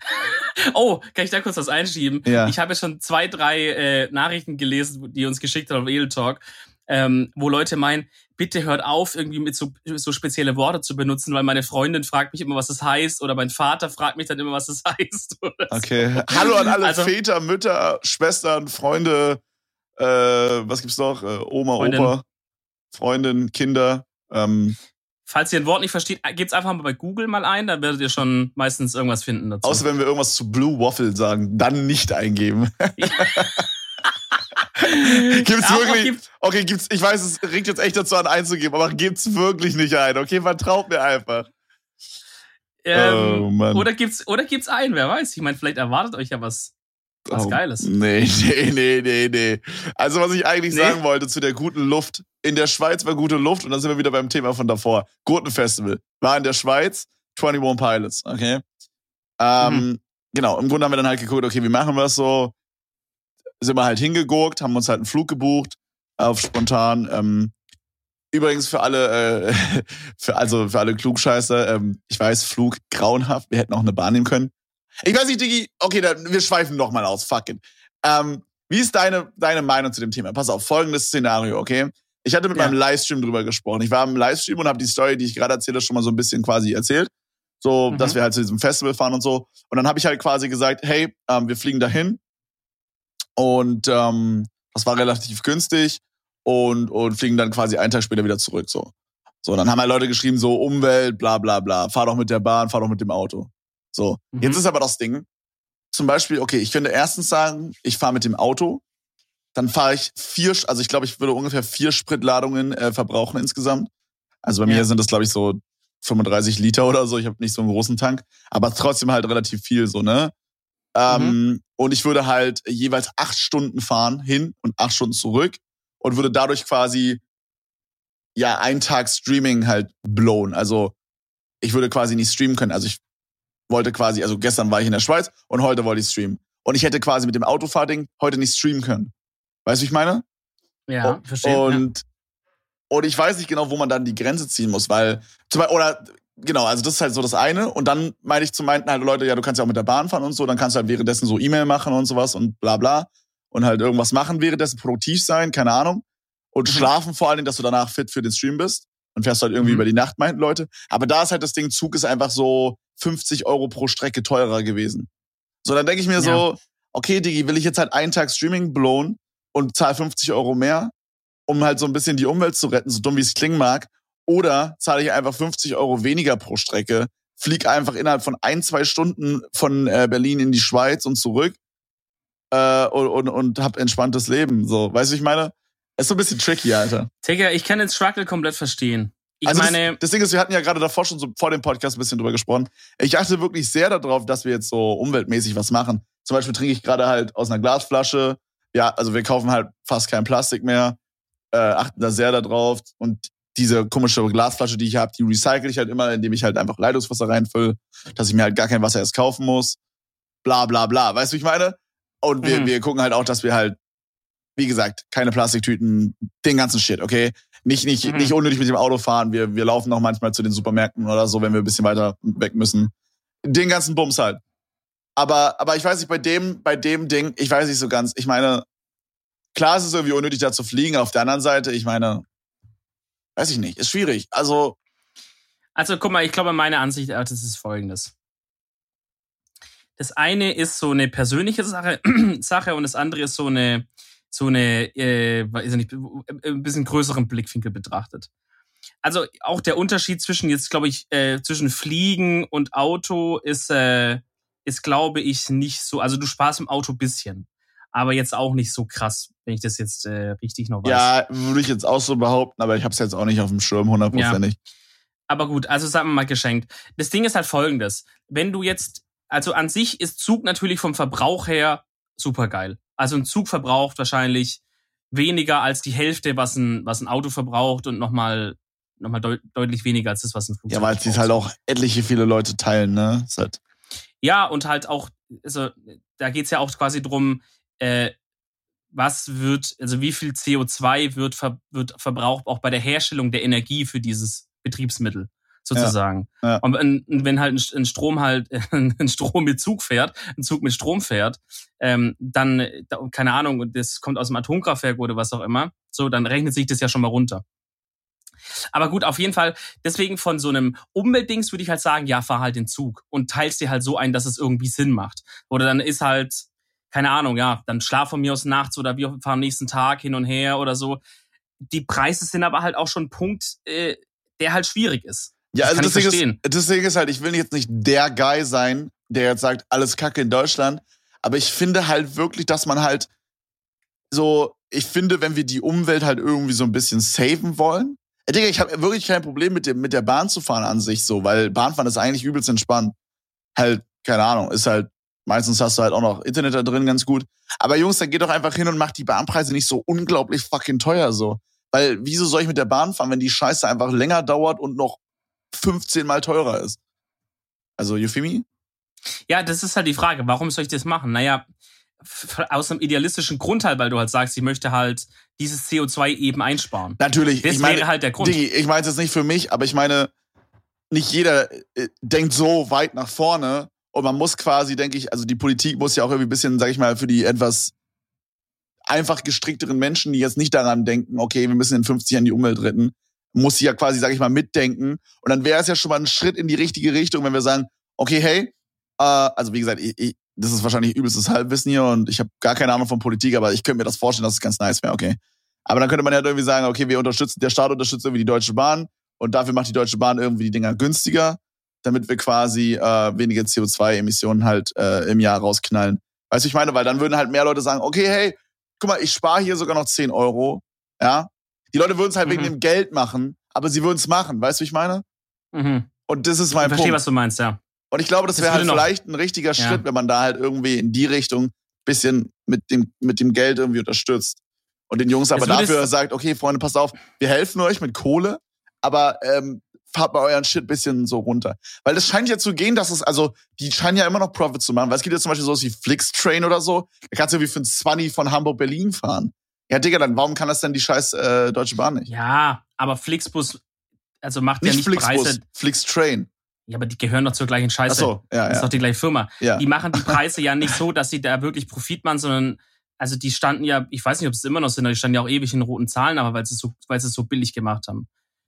oh, kann ich da kurz was einschieben? Ja. Ich habe schon zwei, drei äh, Nachrichten gelesen, die uns geschickt haben auf Edel Talk, ähm, wo Leute meinen, bitte hört auf, irgendwie mit so, so spezielle Worte zu benutzen, weil meine Freundin fragt mich immer, was das heißt, oder mein Vater fragt mich dann immer, was das (laughs) heißt. okay. Hallo an alle also, Väter, Mütter, Schwestern, Freunde, äh, was gibt's noch? Äh, Oma, Freundin. Opa, Freundin, Kinder. Ähm, Falls ihr ein Wort nicht versteht, gebt's einfach mal bei Google mal ein, da werdet ihr schon meistens irgendwas finden dazu. Außer wenn wir irgendwas zu Blue Waffle sagen, dann nicht eingeben. (laughs) (laughs) gibt's ja, wirklich? Gibt's okay, gibt's, ich weiß, es regt jetzt echt dazu an einzugeben, aber gibt's wirklich nicht ein, okay? Vertraut mir einfach. Ähm, oh, Mann. Oder gibt's, oder gibt's ein, wer weiß. Ich meine, vielleicht erwartet euch ja was Was oh, Geiles. Nee, (laughs) nee, nee, nee, nee. Also, was ich eigentlich nee. sagen wollte zu der guten Luft. In der Schweiz war gute Luft und dann sind wir wieder beim Thema von davor. Gurtenfestival. War in der Schweiz 21 Pilots, okay? Ähm, mhm. Genau, im Grunde haben wir dann halt geguckt, okay, wie machen wir es so? Sind wir halt hingegurkt, haben uns halt einen Flug gebucht auf spontan. Ähm, übrigens für alle, äh, (laughs) für, also für alle Klugscheißer, ähm, ich weiß, Flug grauenhaft, wir hätten auch eine Bahn nehmen können. Ich weiß nicht, Digi, okay, dann, wir schweifen noch mal aus, fuck it. Ähm, wie ist deine, deine Meinung zu dem Thema? Pass auf, folgendes Szenario, okay? Ich hatte mit ja. meinem Livestream drüber gesprochen. Ich war im Livestream und habe die Story, die ich gerade erzähle, schon mal so ein bisschen quasi erzählt. So, mhm. dass wir halt zu diesem Festival fahren und so. Und dann habe ich halt quasi gesagt, hey, ähm, wir fliegen dahin. Und ähm, das war relativ günstig und, und fliegen dann quasi einen Tag später wieder zurück. So. So, dann haben halt Leute geschrieben, so Umwelt, bla bla bla, fahr doch mit der Bahn, fahr doch mit dem Auto. So, mhm. jetzt ist aber das Ding. Zum Beispiel, okay, ich könnte erstens sagen, ich fahre mit dem Auto, dann fahre ich vier, also ich glaube, ich würde ungefähr vier Spritladungen äh, verbrauchen insgesamt. Also bei ja. mir sind das, glaube ich, so 35 Liter oder so. Ich habe nicht so einen großen Tank, aber trotzdem halt relativ viel so, ne? Ähm, mhm. Und ich würde halt jeweils acht Stunden fahren hin und acht Stunden zurück und würde dadurch quasi ja einen Tag Streaming halt blown. Also ich würde quasi nicht streamen können. Also ich wollte quasi, also gestern war ich in der Schweiz und heute wollte ich streamen. Und ich hätte quasi mit dem Autofahrding heute nicht streamen können. Weißt du, wie ich meine? Ja, und, verstehe. Und, ja. und ich weiß nicht genau, wo man dann die Grenze ziehen muss, weil, zum Beispiel, oder genau, also das ist halt so das eine. Und dann meine ich zu meinten halt Leute, ja, du kannst ja auch mit der Bahn fahren und so, dann kannst du halt währenddessen so E-Mail machen und sowas und bla bla. Und halt irgendwas machen, währenddessen produktiv sein, keine Ahnung. Und mhm. schlafen vor allen Dingen, dass du danach fit für den Stream bist. Und fährst halt irgendwie mhm. über die Nacht, meinten Leute. Aber da ist halt das Ding, Zug ist einfach so 50 Euro pro Strecke teurer gewesen. So, dann denke ich mir ja. so, okay, Digi, will ich jetzt halt einen Tag Streaming blown und zahle 50 Euro mehr, um halt so ein bisschen die Umwelt zu retten, so dumm wie es klingen mag. Oder zahle ich einfach 50 Euro weniger pro Strecke, flieg einfach innerhalb von ein, zwei Stunden von äh, Berlin in die Schweiz und zurück äh, und, und, und hab entspanntes Leben. So, weißt du, ich meine? Ist so ein bisschen tricky, Alter. Digga, ich kann den Struggle komplett verstehen. Ich also meine, das, das, Ding ist, wir hatten ja gerade davor schon so vor dem Podcast ein bisschen drüber gesprochen. Ich achte wirklich sehr darauf, dass wir jetzt so umweltmäßig was machen. Zum Beispiel trinke ich gerade halt aus einer Glasflasche. Ja, also wir kaufen halt fast kein Plastik mehr, äh, achten da sehr darauf. Und diese komische Glasflasche, die ich habe, die recycle ich halt immer, indem ich halt einfach Leitungswasser reinfülle, dass ich mir halt gar kein Wasser erst kaufen muss. Bla bla bla. Weißt du, wie ich meine? Und wir, mhm. wir gucken halt auch, dass wir halt, wie gesagt, keine Plastiktüten, den ganzen Shit, okay? Nicht, nicht, mhm. nicht unnötig mit dem Auto fahren. Wir, wir laufen auch manchmal zu den Supermärkten oder so, wenn wir ein bisschen weiter weg müssen. Den ganzen Bums halt. Aber, aber ich weiß nicht, bei dem, bei dem Ding, ich weiß nicht so ganz. Ich meine, klar ist es irgendwie unnötig, da zu fliegen. Auf der anderen Seite, ich meine, weiß ich nicht, ist schwierig. Also. Also, guck mal, ich glaube, meine Ansicht das ist folgendes. Das eine ist so eine persönliche Sache, (clears throat) Sache und das andere ist so eine, so eine, äh, weiß nicht, ein bisschen größeren Blickwinkel betrachtet. Also auch der Unterschied zwischen jetzt, glaube ich, äh, zwischen Fliegen und Auto ist, äh, ist, glaube ich, nicht so. Also du sparst im Auto bisschen, aber jetzt auch nicht so krass, wenn ich das jetzt äh, richtig noch weiß. Ja, würde ich jetzt auch so behaupten, aber ich habe es jetzt auch nicht auf dem Schirm hundertprozentig. Ja. Aber gut, also sagen wir mal geschenkt. Das Ding ist halt folgendes. Wenn du jetzt, also an sich ist Zug natürlich vom Verbrauch her super geil. Also ein Zug verbraucht wahrscheinlich weniger als die Hälfte, was ein, was ein Auto verbraucht und nochmal noch mal deut deutlich weniger als das, was ein Flugzeug Ja, weil es halt auch etliche viele Leute teilen, ne? Halt ja, und halt auch, also da geht's ja auch quasi drum, äh, was wird, also wie viel CO2 wird, ver wird verbraucht auch bei der Herstellung der Energie für dieses Betriebsmittel sozusagen. Ja, ja. Und wenn halt ein Strom halt (laughs) ein Strom mit Zug fährt, ein Zug mit Strom fährt, ähm, dann keine Ahnung, das kommt aus dem Atomkraftwerk oder was auch immer, so dann rechnet sich das ja schon mal runter. Aber gut, auf jeden Fall, deswegen von so einem Umweltdings würde ich halt sagen, ja, fahr halt den Zug und teilst dir halt so ein, dass es irgendwie Sinn macht. Oder dann ist halt, keine Ahnung, ja, dann schlaf von mir aus nachts oder wir fahren am nächsten Tag hin und her oder so. Die Preise sind aber halt auch schon ein Punkt, äh, der halt schwierig ist. Ja, also das deswegen, ist, deswegen ist halt, ich will jetzt nicht der Guy sein, der jetzt sagt, alles Kacke in Deutschland. Aber ich finde halt wirklich, dass man halt so, ich finde, wenn wir die Umwelt halt irgendwie so ein bisschen saven wollen. Äh, Digga, ich habe wirklich kein Problem mit, dem, mit der Bahn zu fahren an sich so, weil Bahnfahren ist eigentlich übelst entspannt. Halt, keine Ahnung, ist halt, Meistens hast du halt auch noch Internet da drin ganz gut. Aber Jungs, dann geht doch einfach hin und macht die Bahnpreise nicht so unglaublich fucking teuer so. Weil wieso soll ich mit der Bahn fahren, wenn die Scheiße einfach länger dauert und noch 15 mal teurer ist? Also, you feel me? Ja, das ist halt die Frage. Warum soll ich das machen? Naja, aus einem idealistischen Grund halt, weil du halt sagst, ich möchte halt dieses CO2 eben einsparen. Natürlich. Das ich meine, wäre halt der Grund. Digi, ich meine es jetzt nicht für mich, aber ich meine, nicht jeder äh, denkt so weit nach vorne und man muss quasi, denke ich, also die Politik muss ja auch irgendwie ein bisschen, sag ich mal, für die etwas einfach gestrickteren Menschen, die jetzt nicht daran denken, okay, wir müssen in 50 Jahren die Umwelt retten, muss sie ja quasi, sag ich mal, mitdenken. Und dann wäre es ja schon mal ein Schritt in die richtige Richtung, wenn wir sagen, okay, hey, äh, also wie gesagt, ich, ich, das ist wahrscheinlich übelstes Halbwissen hier und ich habe gar keine Ahnung von Politik, aber ich könnte mir das vorstellen, dass es ganz nice wäre, okay. Aber dann könnte man ja halt irgendwie sagen, okay, wir unterstützen, der Staat unterstützt irgendwie die Deutsche Bahn und dafür macht die Deutsche Bahn irgendwie die Dinger günstiger, damit wir quasi äh, weniger CO2-Emissionen halt äh, im Jahr rausknallen. Weißt du, ich meine, weil dann würden halt mehr Leute sagen, okay, hey, guck mal, ich spare hier sogar noch 10 Euro, ja. Die Leute würden es halt mhm. wegen dem Geld machen, aber sie würden es machen, weißt du, wie ich meine? Mhm. Und das ist mein ich verstehe, Punkt. was du meinst, ja. Und ich glaube, das, das wäre halt vielleicht ein richtiger ja. Schritt, wenn man da halt irgendwie in die Richtung bisschen mit dem, mit dem Geld irgendwie unterstützt. Und den Jungs aber dafür sagt, okay, Freunde, passt auf, wir helfen euch mit Kohle, aber ähm, fahrt mal euren Shit bisschen so runter. Weil es scheint ja zu gehen, dass es, also, die scheinen ja immer noch Profit zu machen. Weil es gibt ja zum Beispiel sowas wie Flixtrain oder so. Da kannst du wie für ein 20 von Hamburg-Berlin fahren. Ja, Digga, dann warum kann das denn die scheiß äh, Deutsche Bahn nicht? Ja, aber Flixbus, also macht nicht ja nicht Flixbus, Preise. Flixtrain. Ja, aber die gehören doch zur gleichen Scheiße. Ach so, ja, Das ist ja. doch die gleiche Firma. Ja. Die machen die Preise ja nicht (laughs) so, dass sie da wirklich Profit machen, sondern also die standen ja, ich weiß nicht, ob es immer noch sind, aber die standen ja auch ewig in roten Zahlen, aber weil sie es so, weil sie es so billig gemacht haben.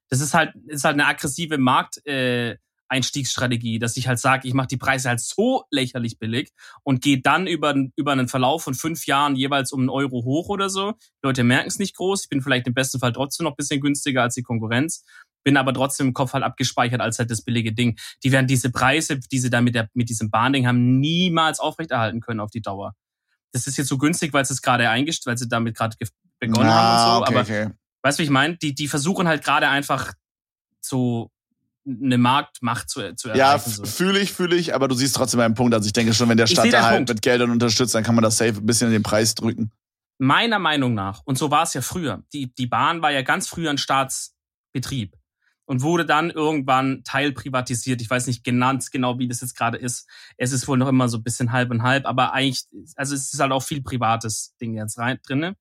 Das ist halt, ist halt eine aggressive Markt, äh, Einstiegsstrategie, dass ich halt sage, ich mache die Preise halt so lächerlich billig und gehe dann über, über einen Verlauf von fünf Jahren jeweils um einen Euro hoch oder so. Die Leute merken es nicht groß. Ich bin vielleicht im besten Fall trotzdem noch ein bisschen günstiger als die Konkurrenz bin aber trotzdem im Kopf halt abgespeichert als halt das billige Ding. Die werden diese Preise, die sie da mit, der, mit diesem Bahnding haben, niemals aufrechterhalten können auf die Dauer. Das ist jetzt so günstig, weil sie es gerade eingestellt, weil sie damit gerade begonnen ah, haben und so. okay, aber okay. weißt du, wie ich meine? Die, die versuchen halt gerade einfach so eine Marktmacht zu, zu Ja, erreichen. so. fühle ich, fühle ich, aber du siehst trotzdem meinen Punkt. Also ich denke schon, wenn der Staat da halt Punkt. mit Geldern unterstützt, dann kann man das safe ein bisschen in den Preis drücken. Meiner Meinung nach, und so war es ja früher, die, die Bahn war ja ganz früher ein Staatsbetrieb und wurde dann irgendwann teilprivatisiert. Ich weiß nicht ganz genau, wie das jetzt gerade ist. Es ist wohl noch immer so ein bisschen halb und halb, aber eigentlich, also es ist halt auch viel privates Ding jetzt rein drinne.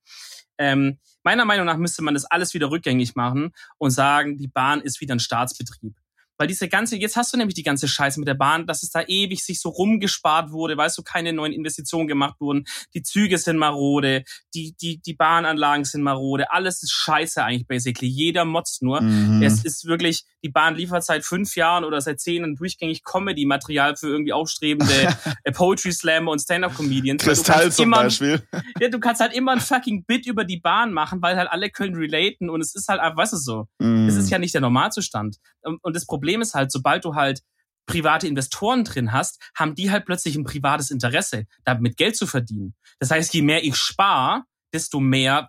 Ähm, meiner Meinung nach müsste man das alles wieder rückgängig machen und sagen, die Bahn ist wieder ein Staatsbetrieb. Weil diese ganze, jetzt hast du nämlich die ganze Scheiße mit der Bahn, dass es da ewig sich so rumgespart wurde, weißt du, keine neuen Investitionen gemacht wurden, die Züge sind marode, die, die, die Bahnanlagen sind marode, alles ist scheiße eigentlich basically. Jeder motzt nur. Mhm. Es ist wirklich, die Bahn liefert seit fünf Jahren oder seit zehn Jahren durchgängig Comedy-Material für irgendwie aufstrebende (laughs) äh, Poetry Slammer und Stand-Up-Comedians. Kristall zum immer- Beispiel. ja, du kannst halt immer ein fucking Bit über die Bahn machen, weil halt alle können relaten und es ist halt einfach, weißt du so. Mhm. Das ist ja nicht der Normalzustand. Und das Problem ist halt, sobald du halt private Investoren drin hast, haben die halt plötzlich ein privates Interesse, damit Geld zu verdienen. Das heißt, je mehr ich spare, desto mehr.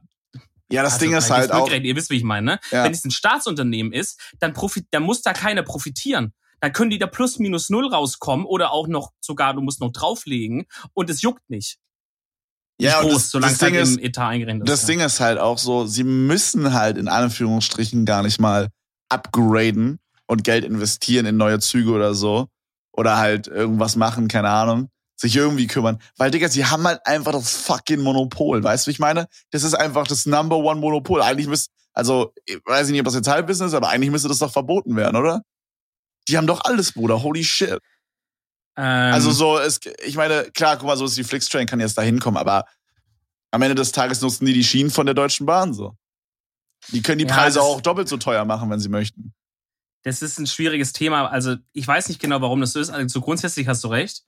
ja, das also, Ding ist halt auch. Ihr wisst, wie ich meine. Ne? Ja. Wenn es ein Staatsunternehmen ist, dann, profit, dann muss da keiner profitieren. Dann können die da plus minus null rauskommen oder auch noch sogar, du musst noch drauflegen und es juckt nicht. Ja, nicht und groß, das, solange das halt Ding ist, im Etat eingerechnet das ist. Ding ist halt auch so, sie müssen halt in Anführungsstrichen gar nicht mal upgraden und Geld investieren in neue Züge oder so. Oder halt irgendwas machen, keine Ahnung. Sich irgendwie kümmern. Weil, Digga, sie haben halt einfach das fucking Monopol. Weißt du, wie ich meine? Das ist einfach das Number One Monopol. Eigentlich müsste, also, ich weiß nicht, ob das jetzt Halbwissen ist, aber eigentlich müsste das doch verboten werden, oder? Die haben doch alles, Bruder. Holy shit. Ähm, Also so, es, ich meine, klar, guck mal, so ist die Flixtrain kann jetzt da hinkommen, aber am Ende des Tages nutzen die die Schienen von der Deutschen Bahn so. Die können die Ja, Preise auch doppelt so teuer machen, wenn sie möchten. Das ist ein schwieriges Thema. Also ich weiß nicht genau, warum das so ist. Also so grundsätzlich hast du recht.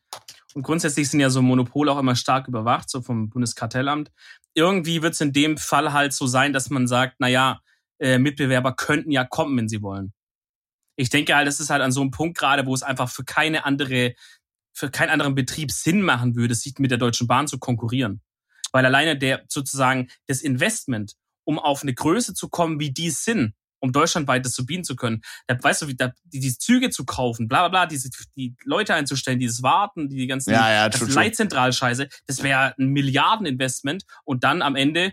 Und grundsätzlich sind ja so Monopole auch immer stark überwacht, so vom Bundeskartellamt. Irgendwie wird es in dem Fall halt so sein, dass man sagt, na ja, äh, Mitbewerber könnten ja kommen, wenn sie wollen. Ich denke halt, das ist halt an so einem Punkt gerade, wo es einfach für keine andere, für keinen anderen Betrieb Sinn machen würde, sich mit der Deutschen Bahn zu konkurrieren. Weil alleine der sozusagen das Investment, um auf eine Größe zu kommen, wie die sind, um deutschlandweit das zu bieten zu können. Da, weißt du, wie, da, die, die Züge zu kaufen, bla bla bla, diese, die Leute einzustellen, dieses Warten, die ganzen ja, ja, Leitzentralscheiße, das wäre ein Milliardeninvestment und dann am Ende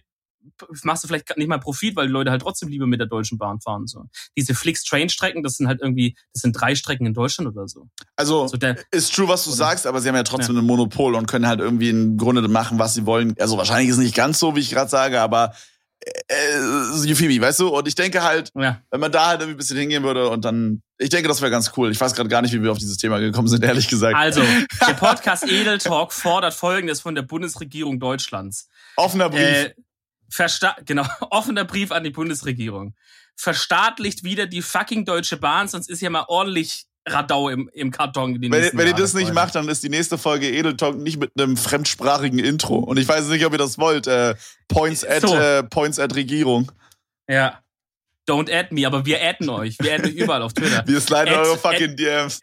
machst du vielleicht nicht mal Profit, weil die Leute halt trotzdem lieber mit der Deutschen Bahn fahren. So. Diese Flix-Train-Strecken, das sind halt irgendwie, das sind drei Strecken in Deutschland oder so. Also, so der, ist true, was du oder? sagst, aber sie haben ja trotzdem ja. ein Monopol und können halt irgendwie im Grunde machen, was sie wollen. Also wahrscheinlich ist es nicht ganz so, wie ich gerade sage, aber äh, Yufibi, weißt du? Und ich denke halt, ja. wenn man da halt irgendwie ein bisschen hingehen würde und dann, ich denke, das wäre ganz cool. Ich weiß gerade gar nicht, wie wir auf dieses Thema gekommen sind, ehrlich gesagt. Also, (laughs) der Podcast Edel Talk fordert Folgendes von der Bundesregierung Deutschlands. Offener Brief. Äh, Versta genau, (laughs) offener Brief an die Bundesregierung. Verstaatlicht wieder die fucking Deutsche Bahn, sonst ist ja mal ordentlich Radau im, im Karton. wenn wenn ihr das nicht macht, dann ist die nächste Folge Edeltalk nicht mit einem fremdsprachigen Intro. Und ich weiß nicht, ob ihr das wollt. Äh, Points, at, so. äh, Points at Regierung. Ja. Don't add me, aber wir adden euch. Wir adden überall auf Twitter. (laughs) wir sliden eure (laughs) fucking DMs.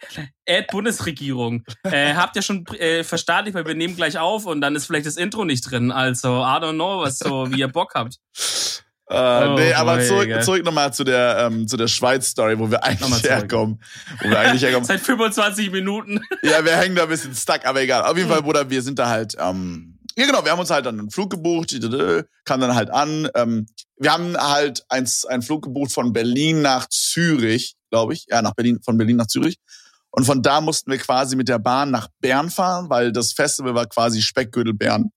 Add Bundesregierung. äh, habt ihr schon äh, verstaatlicht, weil wir nehmen gleich auf und dann ist vielleicht das Intro nicht drin. Also, I don't know, was so, wie ihr Bock habt. Äh, oh, nee, aber zurück, zurück nochmal zu der, ähm, zu der Schweiz-Story, wo wir eigentlich herkommen. Wo wir eigentlich herkommen. (laughs) Seit 25 Minuten. ja, wir hängen da ein bisschen stuck, aber egal. Auf jeden Fall, Bruder, wir sind da halt, ähm, ja genau, wir haben uns halt dann einen Flug gebucht, kam dann halt an. Ähm, wir haben halt eins, einen Flug gebucht von Berlin nach Zürich, glaube ich. Ja, nach Berlin, von Berlin nach Zürich. Und von da mussten wir quasi mit der Bahn nach Bern fahren, weil das Festival war quasi Speckgürtel Bern.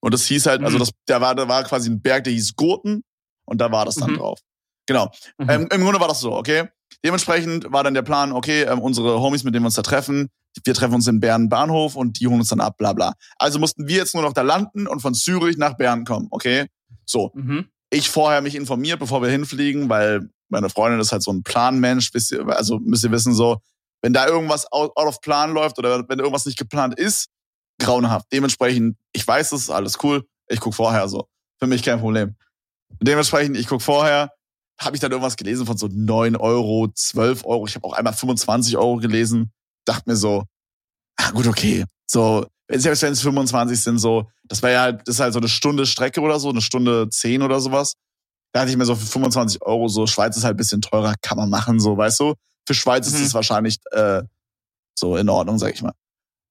Und das hieß halt, also mhm. das, da war, da war quasi ein Berg, der hieß Gurten. Und da war das dann mhm. drauf. Genau. Mhm. Ähm, Im Grunde war das so, okay? Dementsprechend war dann der Plan, okay, ähm, unsere Homies, mit denen wir uns da treffen, wir treffen uns in Bern Bahnhof und die holen uns dann ab, bla bla. Also mussten wir jetzt nur noch da landen und von Zürich nach Bern kommen, okay? So. Mhm. Ich vorher mich informiert, bevor wir hinfliegen, weil meine Freundin ist halt so ein Planmensch, also müsst ihr wissen, so, wenn da irgendwas out, out of Plan läuft oder wenn irgendwas nicht geplant ist, grauenhaft. Dementsprechend, ich weiß es, alles cool, ich guck vorher so. Für mich kein Problem. Dementsprechend, ich guck vorher, habe ich dann irgendwas gelesen von so 9 Euro, 12 Euro. Ich habe auch einmal 25 Euro gelesen. Dachte mir so, ah gut, okay. So, selbst wenn es 25 sind, so, das wäre ja halt, das ist halt so eine Stunde Strecke oder so, eine Stunde 10 oder sowas. Da hatte ich mir so für 25 Euro, so Schweiz ist halt ein bisschen teurer, kann man machen, so, weißt du? Für Schweiz mhm. ist es wahrscheinlich äh, so in Ordnung, sag ich mal.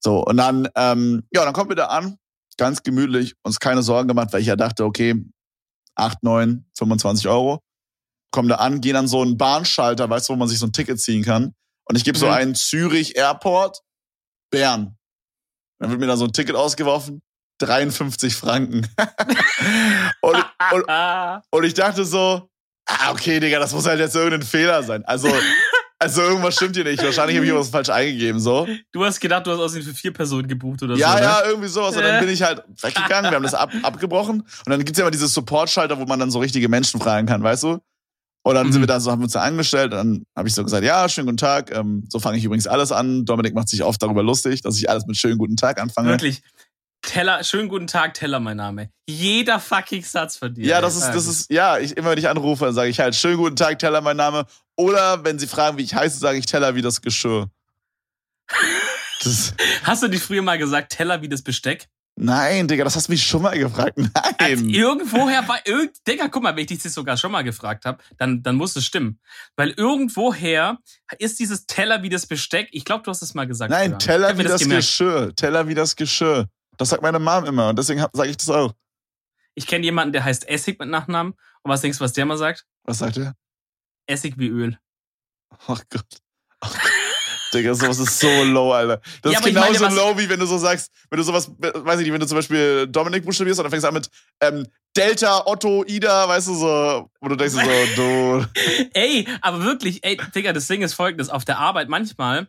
So, und dann, ähm, ja, dann kommt wir da an, ganz gemütlich, uns keine Sorgen gemacht, weil ich ja dachte, okay, 8, 9, 25 Euro. Kommen da an, gehen an so einen Bahnschalter, weißt du, wo man sich so ein Ticket ziehen kann. Und ich gebe mhm. so einen Zürich Airport, Bern. Dann wird mir da so ein Ticket ausgeworfen. 53 Franken. (laughs) und, und, (laughs) und ich dachte so, ah, okay, Digga, das muss halt jetzt irgendein Fehler sein. Also, also irgendwas stimmt hier nicht. Wahrscheinlich habe ich was falsch eingegeben. So. Du hast gedacht, du hast außerdem für vier Personen gebucht oder ja, so. Ja, ne? ja, irgendwie sowas. Und dann bin ich halt weggegangen. Wir haben das ab, abgebrochen. Und dann gibt's ja immer diese Support-Schalter, wo man dann so richtige Menschen fragen kann, weißt du? Und dann mhm. sind wir da so, haben wir uns da angestellt. Und dann habe ich so gesagt, ja, schönen guten Tag. Ähm, so fange ich übrigens alles an. Dominik macht sich oft darüber lustig, dass ich alles mit schönen guten Tag anfange. Wirklich. Teller, schönen guten Tag, Teller, mein Name. Jeder fucking Satz von dir. Ja, das ist, das ist, ja, ich, immer wenn ich anrufe, dann sage ich halt, schönen guten Tag, Teller, mein Name. Oder wenn sie fragen, wie ich heiße, sage ich Teller wie das Geschirr. (laughs) Das hast du dich früher mal gesagt, Teller wie das Besteck? Nein, Digga, das hast du mich schon mal gefragt. Nein. Als irgendwoher war irgend, Digga, guck mal, wenn ich dich das sogar schon mal gefragt habe, dann, dann muss es stimmen. Weil irgendwoher ist dieses Teller wie das Besteck. Ich glaube, du hast es mal gesagt. Nein. Teller wie das, das Geschirr. Teller wie das Geschirr. Das sagt meine Mom immer und deswegen sage ich das auch. Ich kenne jemanden, der heißt Essig mit Nachnamen. Und was denkst du, was der mal sagt? Was sagt er? Essig wie Öl. Ach Gott. Ach Gott. Digga, sowas ist so low, Alter. Das ja, ist genauso meine, low, wie wenn du so sagst, wenn du sowas, weiß ich nicht, wenn du zum Beispiel Dominik buchstabierst und dann fängst du an mit ähm, Delta, Otto, Ida, weißt du, so, wo du denkst so, (laughs) du. ey, aber wirklich, ey, Digga, das Ding ist folgendes. Auf der Arbeit manchmal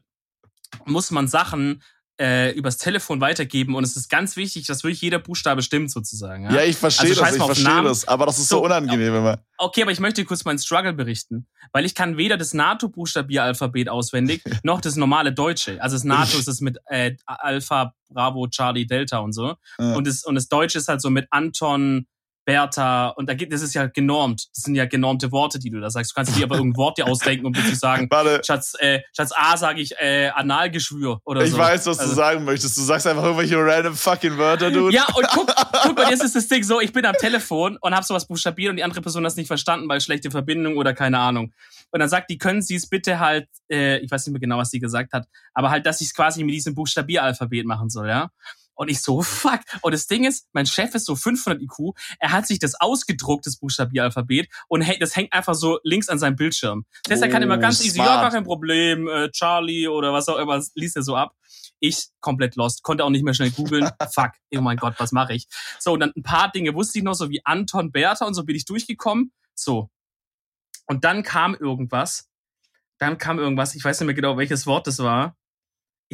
muss man Sachen äh, übers Telefon weitergeben und es ist ganz wichtig, dass wirklich jeder Buchstabe stimmt sozusagen. Ja, ja ich verstehe also, das, ich verstehe das, aber das ist so, so unangenehm immer. Okay, aber ich möchte kurz meinen Struggle berichten, weil ich kann weder das NATO-Buchstabieralphabet auswendig (laughs) noch das normale Deutsche. Also das NATO ist es mit äh, Alpha, Bravo, Charlie, Delta und so ja. und das und das Deutsche ist halt so mit Anton, Bertha und da geht, das ist ja genormt. Das sind ja genormte Worte, die du da sagst. Du kannst dir aber irgendein Wort dir ausdenken, um dir zu sagen, Warte. Schatz, äh, Schatz A sage ich äh, Analgeschwür oder ich so. Ich weiß, was also, du sagen möchtest. Du sagst einfach irgendwelche random fucking Wörter, du. Ja, und guck, guck mal, jetzt (laughs) ist das Ding so, ich bin am Telefon und habe sowas buchstabiert und die andere Person hat es nicht verstanden, weil schlechte Verbindung oder keine Ahnung. Und dann sagt die, können Sie es bitte halt, äh, ich weiß nicht mehr genau, was sie gesagt hat, aber halt, dass ich es quasi mit diesem Buchstabieralphabet machen soll, ja. Und ich so, fuck. Und das Ding ist, mein Chef ist so 500 IQ. Er hat sich das ausgedruckt, das Buchstabieralphabet, und das hängt einfach so links an seinem Bildschirm. Das heißt, er kann immer oh, ganz easy, ja, gar kein Problem, äh, Charlie oder was auch immer, liest er so ab. Ich komplett lost, konnte auch nicht mehr schnell googeln. (laughs) Fuck, oh mein Gott, was mache ich? So, und dann ein paar Dinge wusste ich noch, so wie Anton, Bertha und so bin ich durchgekommen. So. Und dann kam irgendwas. Dann kam irgendwas, ich weiß nicht mehr genau, welches Wort das war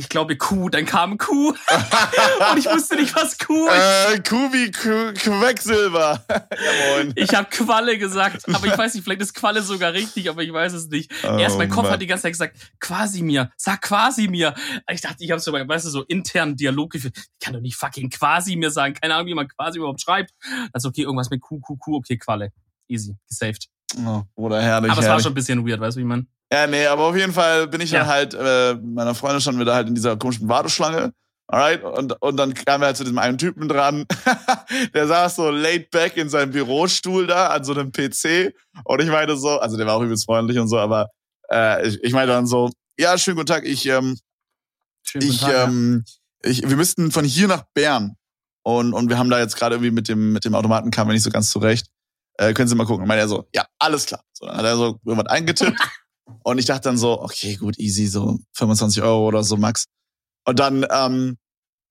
ich glaube Kuh, dann kam Kuh (laughs) und ich wusste nicht, was Kuh ist. Äh, Kuh wie Kuh, Quecksilber. (laughs) ja, moin. Ich habe Qualle gesagt, aber ich weiß nicht, vielleicht ist Qualle sogar richtig, aber ich weiß es nicht. Oh, Erst mein Kopf Mann. hat die ganze Zeit gesagt, quasi mir, sag quasi mir. Ich dachte, ich habe so, weißt du, so internen Dialog geführt. Ich kann doch nicht fucking quasi mir sagen. Keine Ahnung, wie man quasi überhaupt schreibt. Also okay, irgendwas mit Kuh, Kuh, Kuh, okay, Qualle. Easy, gesaved. Oh, oder herrlich. Aber es war schon ein bisschen weird, weißt du, wie man. Ja, nee, aber auf jeden Fall bin ich ja. dann halt, äh, meiner Freundin schon wieder halt in dieser komischen Warteschlange. Alright, und, und dann kamen wir halt zu diesem einen Typen dran, (laughs) der saß so laid back in seinem Bürostuhl da an so einem PC. Und ich meinte so, also der war auch übelst freundlich und so, aber äh, ich, ich meinte dann so, ja, schönen guten Tag, ich, ähm, schönen ich, Tag, ähm, ja. ich, wir müssten von hier nach Bern. Und, und wir haben da jetzt gerade irgendwie mit dem, mit dem Automaten kamen wir nicht so ganz zurecht. Äh, können Sie mal gucken. Und meinte er so, ja, alles klar. So, dann hat er so irgendwas eingetippt. (laughs) Und ich dachte dann so, okay, gut, easy, so 25 Euro oder so max. Und dann ähm,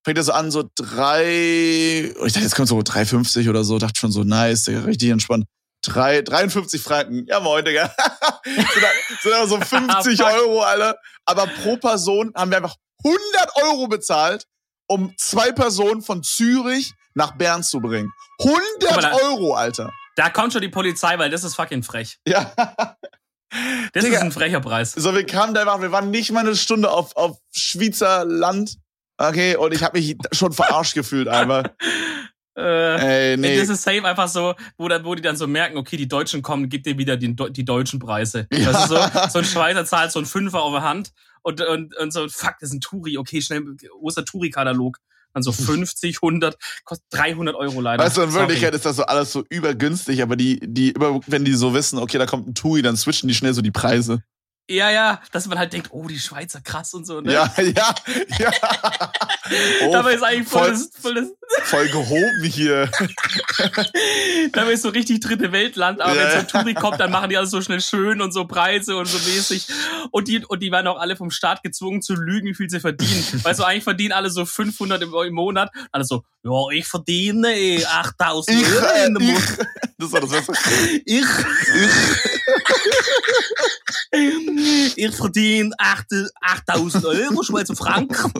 fängt er so an, so drei, und ich dachte, jetzt kommt so 3,50 oder so, dachte schon so, nice, richtig entspannt. Drei, 53 Franken, ja moin, Digga. (laughs) sind, da, so (laughs) 50 Euro, Alter. Aber pro Person haben wir einfach 100 Euro bezahlt, um zwei Personen von Zürich nach Bern zu bringen. 100 da, Euro, Alter. Da kommt schon die Polizei, weil das ist fucking frech. Ja. Das Digga, ist ein frecher Preis. So, wir kamen da einfach, wir waren nicht mal eine Stunde auf, auf Schweizer Land. Okay, und ich habe mich schon verarscht gefühlt einfach. (laughs) Äh, Ey, nee. Das ist safe einfach so, wo, dann, wo die dann so merken, okay, die Deutschen kommen, gibt dir wieder die, die deutschen Preise. Ja. Weißt du, so, so ein Schweizer zahlt so ein Fünfer auf der Hand und, und, und so, fuck, das ist ein Touri, okay, schnell, wo ist der Touri-Katalog? Dann so 50, 100, kostet 300 Euro leider. Weißt du, in Wirklichkeit ist das so alles so übergünstig, aber die, die, immer, wenn die so wissen, okay, da kommt ein TUI, dann switchen die schnell so die Preise. Ja, ja, dass man halt denkt, oh, die Schweizer krass und so, ne? Ja, (laughs) ja, ja. (laughs) Oh, Dabei ist eigentlich voll, voll, das, voll, das (laughs) voll gehoben hier. Dabei ist so richtig dritte Weltland, aber ja. wenn so ein Touri kommt, dann machen die alles so schnell schön und so Preise und so mäßig. Und die, und die werden auch alle vom Staat gezwungen zu lügen, wie viel sie verdienen. Weil so eigentlich verdienen alle so 500 im, im Monat. Alle so, ja, ich verdiene 8000 eh Euro in dem Monat. Das war das Beste. Ich. Ich. Ich verdiene 8000 Euro, Schweizer Franken.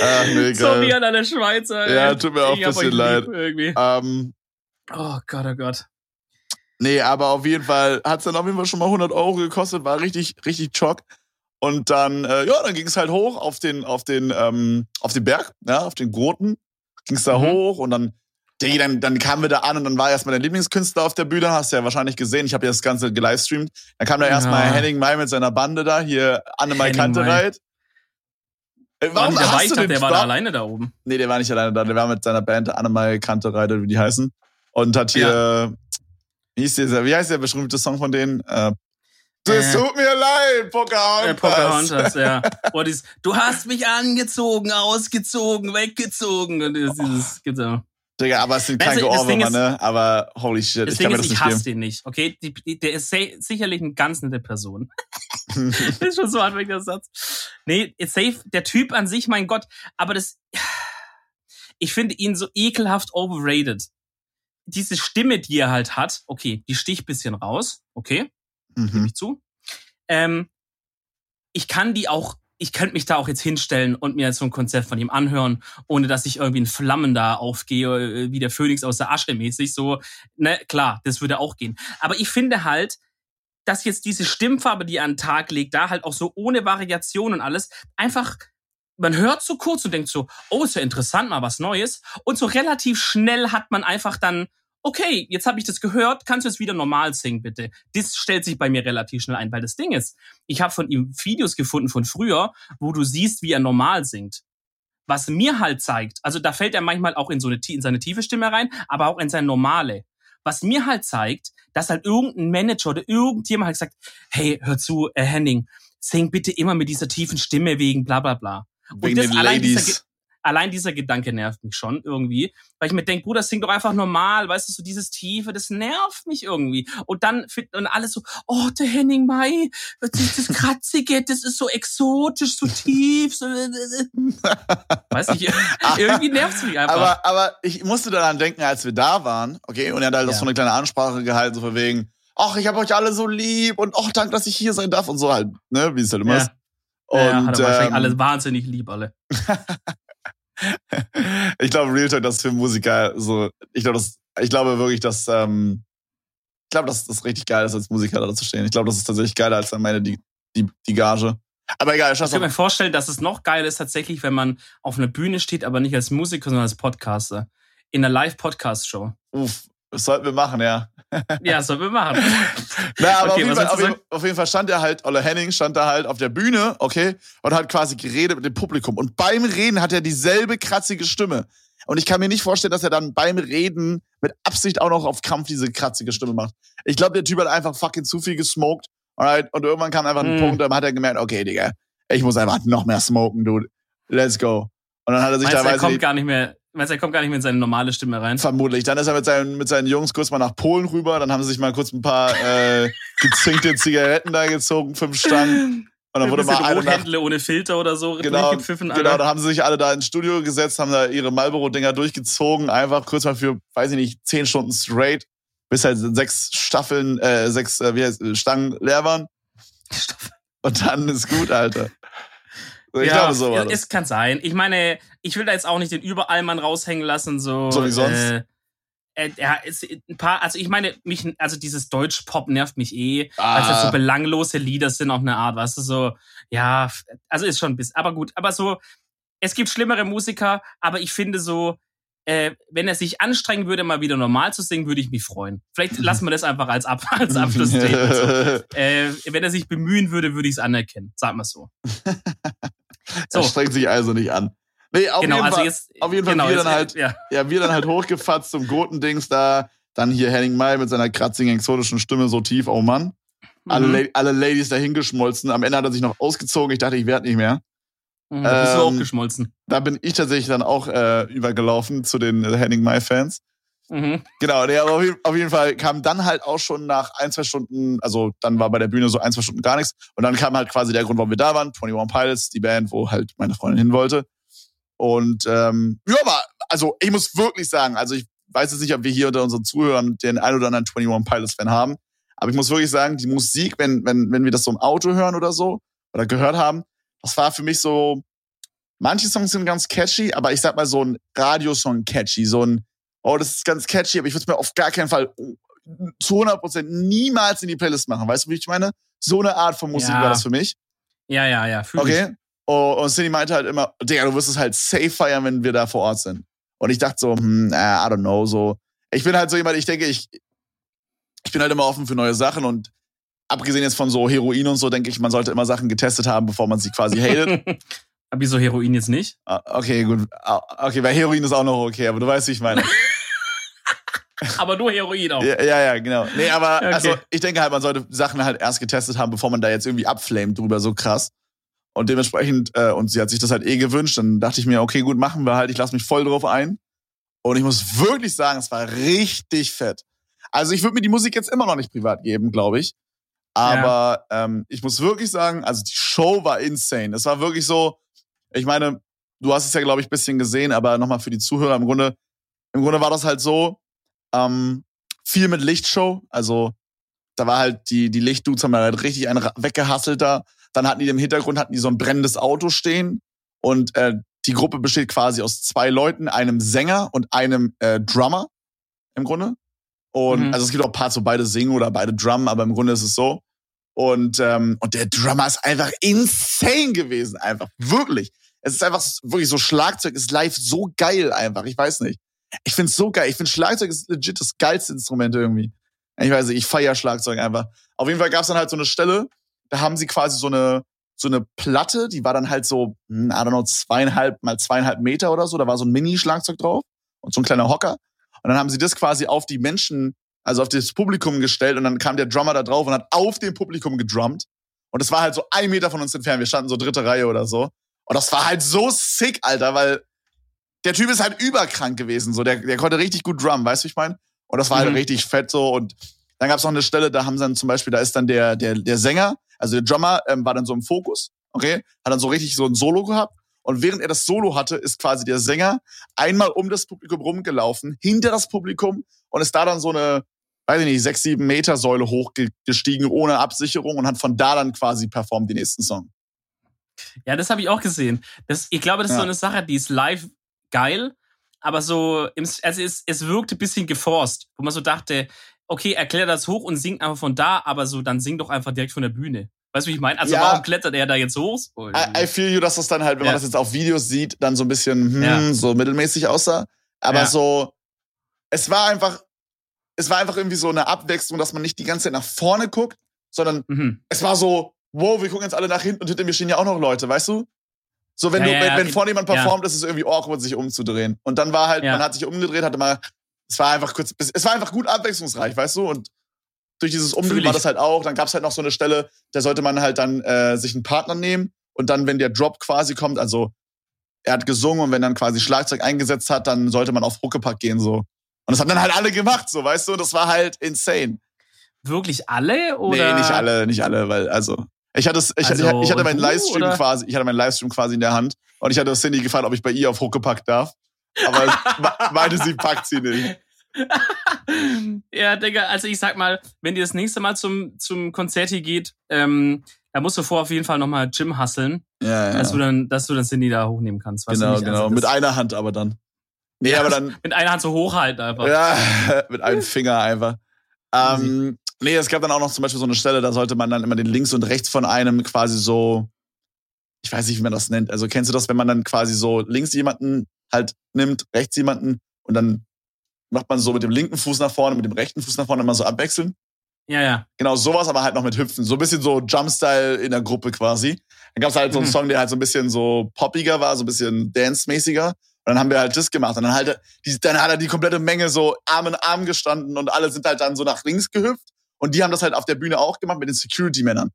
Ach, nee, so wie an alle Schweizer. Ja, tut mir auch ein bisschen leid. Irgendwie. Ähm, oh Gott, oh Gott. Nee, aber auf jeden Fall hat es dann auf jeden Fall schon mal 100 Euro gekostet, war richtig, richtig chock. Und dann, äh, ja, dann ging es halt hoch auf den, auf den, ähm, auf den Berg, ja, auf den Groten. Ging es da mhm. hoch und dann, Diggi, dann, dann kamen wir da an und dann war erstmal der Lieblingskünstler auf der Bühne, hast du ja wahrscheinlich gesehen. Ich habe ja das Ganze gelivestreamt. Dann kam da erstmal ja. Henning Mai mit seiner Bande da, hier Annemai Kantereit. Äh, warum war hast du den der war da alleine da oben. Nee, der war nicht alleine da. Der war mit seiner Band Annemai Kantereit, wie die heißen. Und hat hier, ja. wie, hieß dieser, wie heißt der berühmte Song von denen? Äh, es tut mir leid, Pocahontas. Äh, Pocahontas, ja. Und dieses, du hast mich angezogen, ausgezogen, weggezogen. Und dieses, genau. Digga, aber es sind keine also, Ohrwürmer, ne? Aber holy shit, das ich kann mir das ist, nicht Ich hasse den nicht, okay? Die, die, der ist sicherlich eine ganz nette Person. das (laughs) (laughs) ist schon so ein der Satz. Nee, it's safe, der Typ an sich, mein Gott, aber das, ich finde ihn so ekelhaft overrated. Diese Stimme, die er halt hat, okay, die sticht bisschen raus, okay? mhm. gebe ich zu. Ähm, ich kann die auch, ich könnte mich da auch jetzt hinstellen und mir jetzt so ein Konzept von ihm anhören, ohne dass ich irgendwie in Flammen da aufgehe, äh, wie der Phönix aus der Asche mäßig. So, ne, klar, das würde auch gehen. Aber ich finde halt, dass jetzt diese Stimmfarbe, die er an den Tag legt, da halt auch so ohne Variation und alles, einfach man hört so kurz und denkt so, oh, ist ja interessant, mal was Neues. Und so relativ schnell hat man einfach dann, okay, jetzt habe ich das gehört, kannst du es wieder normal singen, bitte? Das stellt sich bei mir relativ schnell ein, weil das Ding ist, ich habe von ihm Videos gefunden von früher, wo du siehst, wie er normal singt. Was mir halt zeigt, also da fällt er manchmal auch in so eine in seine tiefe Stimme rein, aber auch in seine normale. Was mir halt zeigt, dass halt irgendein Manager oder irgendjemand hat gesagt, hey, hör zu, äh, Henning, sing bitte immer mit dieser tiefen Stimme wegen bla bla bla. Wegen und das, allein dieser, allein dieser Gedanke nervt mich schon irgendwie, weil ich mir denke, Bruder, sing doch einfach normal, weißt du, so dieses Tiefe, das nervt mich irgendwie. Und dann finden alles so, oh, der Henning Mai, das, das Kratzige, das ist so exotisch, so tief, so, (laughs) weiß ich, irgendwie nervt's mich einfach. Aber, aber ich musste daran denken, als wir da waren, okay, und er hat halt ja. so eine kleine Ansprache gehalten, so von wegen, ach, ich habe euch alle so lieb und ach, danke, dass ich hier sein darf und so halt, ne, wie es halt immer ja. ist. Und, ja, hat er wahrscheinlich ähm, alle wahnsinnig lieb, alle. (laughs) ich glaube, Real Talk, das für Musiker so, ich glaube, das, ich glaube wirklich, dass, ähm, ich glaube, dass das richtig geil ist, als Musiker da zu stehen. Ich glaube, das ist tatsächlich geiler als dann meine, die, die, die Gage. Aber egal, ich kann mir vorstellen, dass es noch geiler ist tatsächlich, wenn man auf einer Bühne steht, aber nicht als Musiker, sondern als Podcaster. In einer Live-Podcast-Show. Uff, das sollten wir machen, ja. Ja, sollten wir machen. (laughs) Na, aber okay, auf, jeden Fall, auf, jeden, auf, jeden Fall, stand er halt, Olle Henning stand da halt auf der Bühne, okay, und hat quasi geredet mit dem Publikum. Und beim Reden hat er dieselbe kratzige Stimme. Und ich kann mir nicht vorstellen, dass er dann beim Reden mit Absicht auch noch auf Krampf diese kratzige Stimme macht. Ich glaube, der Typ hat einfach fucking zu viel gesmoked. Alright? Und irgendwann kam einfach ein mm. Punkt, da hat er gemerkt, okay, Digga, ich muss einfach noch mehr smoken, dude. Let's go. Und dann hat er sich Meinst, da er kommt gar nicht mehr Meinst du, er kommt gar nicht in seine normale Stimme rein? Vermutlich. Dann ist er mit seinen, mit seinen Jungs kurz mal nach Polen rüber. Dann haben sie sich mal kurz ein paar äh, (laughs) gezinkte Zigaretten da gezogen, fünf Stangen. Und dann wurde mal eine nach, ohne Filter oder so genau, durchgepfiffen. Genau, da haben sie sich alle da ins Studio gesetzt, haben da ihre Marlboro-Dinger durchgezogen. Einfach kurz mal für, weiß ich nicht, zehn Stunden straight. Bis halt sechs Staffeln, äh, sechs äh, wie heißt, Stangen leer waren. (laughs) Und dann ist gut, Alter. Ich ja, glaube, so war das. Es kann sein. Ich meine, ich will da jetzt auch nicht den Überallmann raushängen lassen, so. So wie sonst. Äh, äh, ja, ist ein paar, also ich meine, mich, also dieses Deutsch-Pop nervt mich eh, ah. weil es so belanglose Lieder sind auf eine Art, weißt du, so, ja, also ist schon ein bisschen, aber gut, aber so, es gibt schlimmere Musiker, aber ich finde so, äh, wenn er sich anstrengen würde, mal wieder normal zu singen, würde ich mich freuen. Vielleicht (laughs) lassen wir das einfach als, Ab als Abschlussstatement. so. (laughs) äh, wenn er sich bemühen würde, würde ich es anerkennen. Sag mal so. (laughs) (laughs) so. Er strengt sich also nicht an. Nee, auf genau, jeden also Fall, jetzt, auf jeden Fall genau, wir jetzt, dann halt, ja. ja, wir dann halt (laughs) hochgefatzt zum Gurtendings da. Dann hier Henning May mit seiner kratzigen, exotischen Stimme so tief, oh Mann. Mhm. Alle, alle Ladies da hingeschmolzen. Am Ende hat er sich noch ausgezogen. Ich dachte, ich werde nicht mehr. Mhm, da bist ähm, du auch geschmolzen. Da bin ich tatsächlich dann auch äh, übergelaufen zu den Henning May Fans. Mhm. Genau, nee, aber auf jeden Fall kam dann halt auch schon nach ein, zwei Stunden, also dann war bei der Bühne so ein, zwei Stunden gar nichts. Und dann kam halt quasi der Grund, warum wir da waren, 21 Pilots, die Band, wo halt meine Freundin hin wollte. Und ähm, ja, aber also ich muss wirklich sagen, also ich weiß jetzt nicht, ob wir hier unter unseren Zuhörern den ein oder anderen 21 Pilots Fan haben, aber ich muss wirklich sagen, die Musik, wenn wenn wenn wir das so im Auto hören oder so oder gehört haben, das war für mich so manche Songs sind ganz catchy, aber ich sag mal so ein Radiosong catchy, so ein oh, das ist ganz catchy, aber ich würde es mir auf gar keinen Fall zu 100% niemals in die Playlist machen. Weißt du, wie ich meine? So eine Art von Musik ja. war das für mich. Ja, ja, ja. Okay. Ich. Oh, und Cindy meinte halt immer, Digga, du wirst es halt safe feiern, wenn wir da vor Ort sind. Und ich dachte so, hm, I don't know, so. Ich bin halt so jemand, ich denke, ich, ich bin halt immer offen für neue Sachen und abgesehen jetzt von so Heroin und so, denke ich, man sollte immer Sachen getestet haben, bevor man sie quasi hatet. (laughs) aber wieso Heroin jetzt nicht? Ah, okay, gut. Ah, okay, weil Heroin ist auch noch okay, aber du weißt, wie ich meine. (laughs) aber nur Heroin auch. Ja, ja, ja genau. Nee, aber okay. also ich denke halt, man sollte Sachen halt erst getestet haben, bevor man da jetzt irgendwie abflamet drüber, so krass. Und dementsprechend, äh, und sie hat sich das halt eh gewünscht, dann dachte ich mir, okay, gut, machen wir halt, ich lasse mich voll drauf ein. Und ich muss wirklich sagen, es war richtig fett. Also ich würde mir die Musik jetzt immer noch nicht privat geben, glaube ich. Aber ja. ähm, ich muss wirklich sagen, also die Show war insane. Es war wirklich so, ich meine, du hast es ja, glaube ich, bisschen gesehen, aber nochmal für die Zuhörer, im Grunde, im Grunde war das halt so, ähm, viel mit Lichtshow. Also da war halt, die, die Lichtdudes haben halt richtig einen weggehasselt da. Dann hatten die im Hintergrund hatten die so ein brennendes Auto stehen und äh, die Gruppe besteht quasi aus zwei Leuten, einem Sänger und einem äh, Drummer im Grunde. Und mhm. also es gibt auch Parts, wo beide singen oder beide drummen, aber im Grunde ist es so. Und ähm, und der Drummer ist einfach insane gewesen, einfach wirklich. Es ist einfach wirklich so, Schlagzeug ist live so geil einfach. Ich weiß nicht. Ich find's so geil. Ich find Schlagzeug ist legit das geilste Instrument irgendwie. Ich weiß nicht, ich feier Schlagzeug einfach. Auf jeden Fall gab's dann halt so eine Stelle, da haben sie quasi so eine, so eine Platte, die war dann halt so, hm, I don't know, zweieinhalb mal zweieinhalb Meter oder so. Da war so ein Mini-Schlagzeug drauf und so ein kleiner Hocker. Und dann haben sie das quasi auf die Menschen, also auf das Publikum gestellt und dann kam der Drummer da drauf und hat auf dem Publikum gedrummt. Und es war halt so ein Meter von uns entfernt. Wir standen so dritte Reihe oder so. Und das war halt so sick, Alter, weil der Typ ist halt überkrank gewesen. So, der, der konnte richtig gut drummen, weißt du, wie ich meine? Und das war halt mhm. richtig fett so. Und dann gab es noch eine Stelle, da haben sie dann zum Beispiel, da ist dann der, der, der Sänger, also der Drummer, ähm, war dann so im Fokus, okay, hat dann so richtig so ein Solo gehabt. Und während er das Solo hatte, ist quasi der Sänger einmal um das Publikum rumgelaufen, hinter das Publikum und ist da dann so eine, weiß ich nicht, sechs, sieben Meter Säule hochgestiegen ohne Absicherung und hat von da dann quasi performt, die nächsten Song. Ja, das habe ich auch gesehen. Das, ich glaube, das ist ja. so eine Sache, die ist live geil, aber so, im, also es, es wirkte ein bisschen geforst, wo man so dachte, okay, erklär das hoch und sing einfach von da, aber so, dann sing doch einfach direkt von der Bühne. Weißt du, wie ich meine? Also ja, warum klettert er da jetzt hoch? I, I, feel you, dass das dann halt, wenn ja. man das jetzt auf Videos sieht, dann so ein bisschen hm, ja. so mittelmäßig aussah. Aber so, es war einfach, es war einfach irgendwie so eine Abwechslung, dass man nicht die ganze Zeit nach vorne guckt, sondern mhm. es war so, wow, wir gucken jetzt alle nach hinten und hinter mir stehen ja auch noch Leute, weißt du? So, wenn du, wenn, wenn vorne jemand performt, ist es irgendwie awkward, sich umzudrehen. Und dann war halt, man hat sich umgedreht, hatte mal, es war einfach kurz, es war einfach gut abwechslungsreich, weißt du? Und durch dieses Umdrehen war das halt auch. Dann gab's halt noch so eine Stelle, da sollte man halt dann äh, sich einen Partner nehmen und dann, wenn der Drop quasi kommt, also er hat gesungen und wenn dann quasi Schlagzeug eingesetzt hat, dann sollte man auf Huckepack gehen so. Und das haben dann halt alle gemacht, so, weißt du? Das war halt insane. Wirklich alle oder? Nee, nicht alle, nicht alle, weil also ich hatte ich, also, ich, ich hatte meinen Livestream oder? quasi, ich hatte meinen Livestream quasi in der Hand und ich hatte Cindy gefragt, ob ich bei ihr auf Huckepack darf. Aber (laughs) meinte sie packt sie nicht. (laughs) ja, Digga, also ich sag mal, wenn dir das nächste Mal zum, zum Konzert hier geht, ähm, da musst du vor auf jeden Fall nochmal Gym hustlen. Ja, ja. Dass du dann, dass du dann Cindy da hochnehmen kannst. Genau, genau. Also mit einer Hand aber dann. Nee, ja, aber dann. (laughs) mit einer Hand so hochhalten einfach. Ja, (laughs) mit einem Finger einfach. Ähm, nee, es gab dann auch noch zum Beispiel so eine Stelle, da sollte man dann immer den links und rechts von einem quasi so, ich weiß nicht, wie man das nennt. Also kennst du das, wenn man dann quasi so links jemanden halt nimmt, rechts jemanden und dann macht man so mit dem linken Fuß nach vorne, mit dem rechten Fuß nach vorne immer so abwechseln. Ja, ja. Genau, sowas aber halt noch mit Hüpfen. So ein bisschen so Jump-Style in der Gruppe quasi. Dann gab's halt so einen mhm. Song, der halt so ein bisschen so poppiger war, so ein bisschen dance-mäßiger. Und dann haben wir halt das gemacht. Und dann halt, die, dann hat er die komplette Menge so Arm in Arm gestanden und alle sind halt dann so nach links gehüpft. Und die haben das halt auf der Bühne auch gemacht mit den Security-Männern.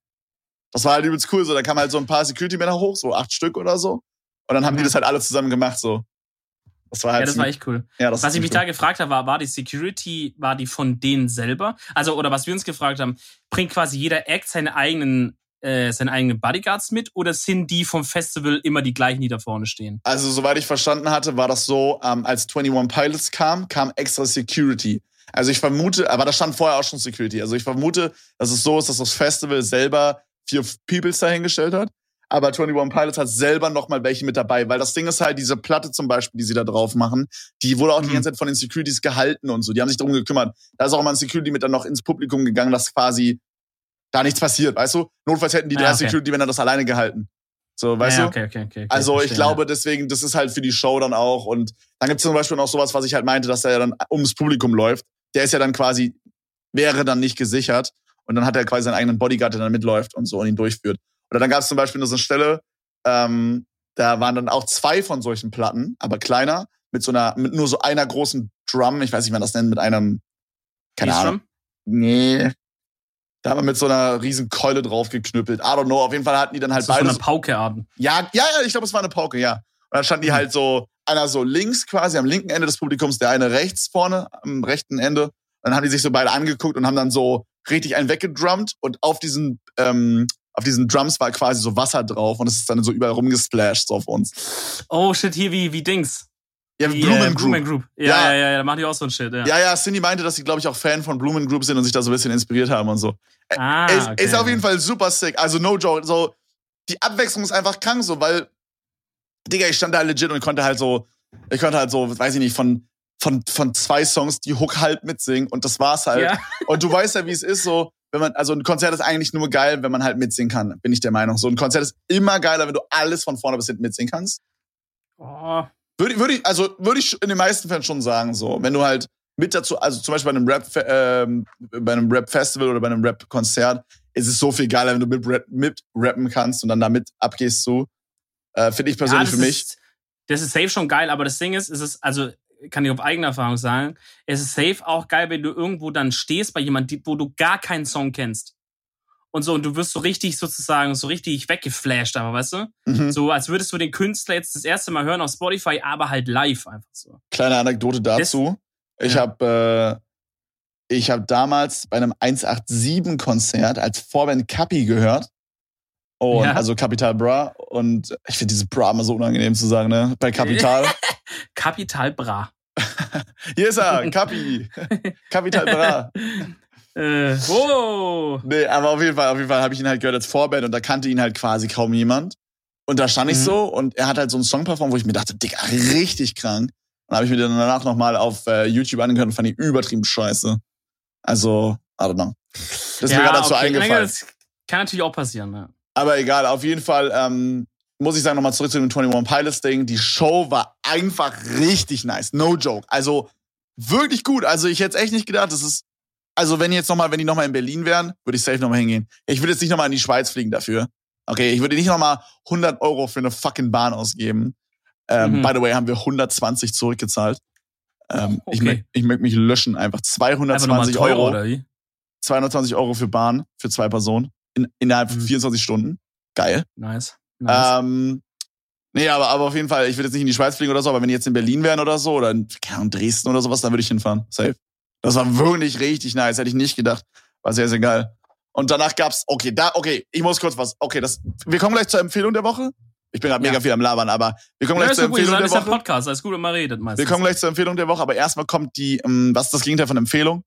Das war halt übelst cool. So, da kamen halt so ein paar Security-Männer hoch, so acht Stück oder so. Und dann haben mhm. die das halt alle zusammen gemacht, so. Das war halt ja, das war echt cool. Ja, das was ich mich cool. da gefragt habe, war, war die Security, war die von denen selber? Also, oder was wir uns gefragt haben, bringt quasi jeder Act seine eigenen, äh, seine eigenen Bodyguards mit oder sind die vom Festival immer die gleichen, die da vorne stehen? Also, soweit ich verstanden hatte, war das so, ähm, als 21 Pilots kam, kam extra Security. Also ich vermute, aber da stand vorher auch schon Security. Also ich vermute, dass es so ist, dass das Festival selber vier Peoples dahingestellt hat aber 21 Pilots hat selber noch mal welche mit dabei, weil das Ding ist halt, diese Platte zum Beispiel, die sie da drauf machen, die wurde auch mhm. die ganze Zeit von den Securities gehalten und so. Die haben sich darum gekümmert. Da ist auch mal ein Security mit dann noch ins Publikum gegangen, dass quasi da nichts passiert, weißt du? Notfalls hätten die ah, okay. Security, wenn er das alleine gehalten. So, weißt ja, okay, okay, okay, also ich glaube deswegen, das ist halt für die Show dann auch. Und dann gibt es zum Beispiel noch sowas, was ich halt meinte, dass er ja dann ums Publikum läuft. Der ist ja dann quasi, wäre dann nicht gesichert. Und dann hat er quasi seinen eigenen Bodyguard, der dann mitläuft und so und ihn durchführt. Oder dann gab es zum Beispiel nur so eine Stelle, ähm, da waren dann auch zwei von solchen Platten, aber kleiner, mit so einer, mit nur so einer großen Drum, ich weiß nicht, wie man das nennt, mit einem, keine Ahnung. Nee. Da haben wir mit so einer riesen Keule drauf geknüppelt. I don't know. Auf jeden Fall hatten die dann halt beide. So eine Pauke-Arten. Ja, ja, ja, ich glaube, es war eine Pauke, ja. Und dann standen die mhm. halt so, einer so links quasi am linken Ende des Publikums, der eine rechts vorne, am rechten Ende. Und dann haben die sich so beide angeguckt und haben dann so richtig einen weggedrummt und auf diesen ähm, auf diesen Drums war quasi so Wasser drauf und es ist dann so überall rumgesplashed so auf uns. Oh shit, hier wie, wie Dings. Ja, wie, Blumen, äh, Group. Blumen Group. Ja, ja, ja, ja, da machen die auch so ein Shit, ja. Ja, ja, Cindy meinte, dass sie, glaube ich, auch Fan von Blumen Group sind und sich da so ein bisschen inspiriert haben und so. Ah, ist, okay. ist auf jeden Fall super sick. Also, no joke. So, die Abwechslung ist einfach krank, so, weil, Digga, ich stand da legit und konnte halt so, ich konnte halt so, weiß ich nicht, von, von, von zwei Songs die Hook halt mitsingen und das war's halt. Ja. Und du weißt ja, wie es ist, so, wenn man, also ein Konzert ist eigentlich nur geil, wenn man halt mitsingen kann, bin ich der Meinung. So ein Konzert ist immer geiler, wenn du alles von vorne bis hinten mitsingen kannst. Oh. Würde, würde ich, also würde ich in den meisten Fällen schon sagen, so. Wenn du halt mit dazu, also zum Beispiel bei einem Rap, äh, bei einem Rap-Festival oder bei einem Rap-Konzert, ist es so viel geiler, wenn du mit, mit rappen kannst und dann damit abgehst so. Äh, Finde ich persönlich ja, für mich. Ist, das ist safe schon geil, aber das Ding ist, es ist, also kann ich auf eigene Erfahrung sagen, es ist safe auch geil, wenn du irgendwo dann stehst bei jemandem, wo du gar keinen Song kennst. Und so, und du wirst so richtig sozusagen, so richtig weggeflasht, aber weißt du? Mhm. So, als würdest du den Künstler jetzt das erste Mal hören auf Spotify, aber halt live einfach so. Kleine Anekdote dazu. Das, ich ja. habe äh, ich habe damals bei einem 187-Konzert als Vorband Cappy gehört. Und ja. also Capital Bra. Und ich finde dieses Bra immer so unangenehm zu sagen, ne? Bei Capital. (laughs) Capital Bra. (laughs) Hier ist er, Capi. Capital (laughs) Bra. (laughs) Äh, oh. Nee, aber auf jeden Fall, auf jeden Fall habe ich ihn halt gehört als Vorband und da kannte ihn halt quasi kaum jemand. Und da stand mhm. ich so und er hat halt so einen Song performt, wo ich mir dachte, Digga, richtig krank. Und habe ich mir dann danach nochmal auf äh, YouTube angehört und fand ihn übertrieben scheiße. Also, I don't know. Das ist ja, mir gerade dazu okay. eingefallen. Das kann natürlich auch passieren, ne? Aber egal, auf jeden Fall ähm, muss ich sagen, nochmal zurück zu dem 21 Pilots Ding. Die Show war einfach richtig nice. No joke. Also wirklich gut. Also ich hätte echt nicht gedacht, das ist. Also wenn jetzt noch mal, wenn die nochmal in Berlin wären, würde ich safe nochmal hingehen. Ich würde jetzt nicht nochmal in die Schweiz fliegen dafür. Okay, ich würde nicht nochmal 100 Euro für eine fucking Bahn ausgeben. Ähm, mhm. By the way, haben wir 120 zurückgezahlt. Ähm, okay. Ich, möchte ich möchte mich löschen einfach. 220 teurer, Euro. Oder wie? 220 Euro für Bahn für zwei Personen in, innerhalb von 24 mhm. Stunden. Geil. Nice. Nice. Ähm, nee, aber, aber auf jeden Fall, ich würde jetzt nicht in die Schweiz fliegen oder so, aber wenn die jetzt in Berlin wären oder so oder in, in Dresden oder sowas, dann würde ich hinfahren. Safe. Das war wirklich richtig nice, hätte ich nicht gedacht. War sehr, sehr geil. Und danach gab's, okay, da, okay, ich muss kurz was, okay, das, wir kommen gleich zur Empfehlung der Woche. Ich bin gerade ja. mega viel am Labern, aber wir kommen ja, gleich zur Empfehlung der Woche. Das ist ja Podcast, alles gut, wenn man redet meistens. Wir kommen gleich zur Empfehlung der Woche, aber erstmal kommt die, ähm, was ist das Gegenteil von Empfehlung?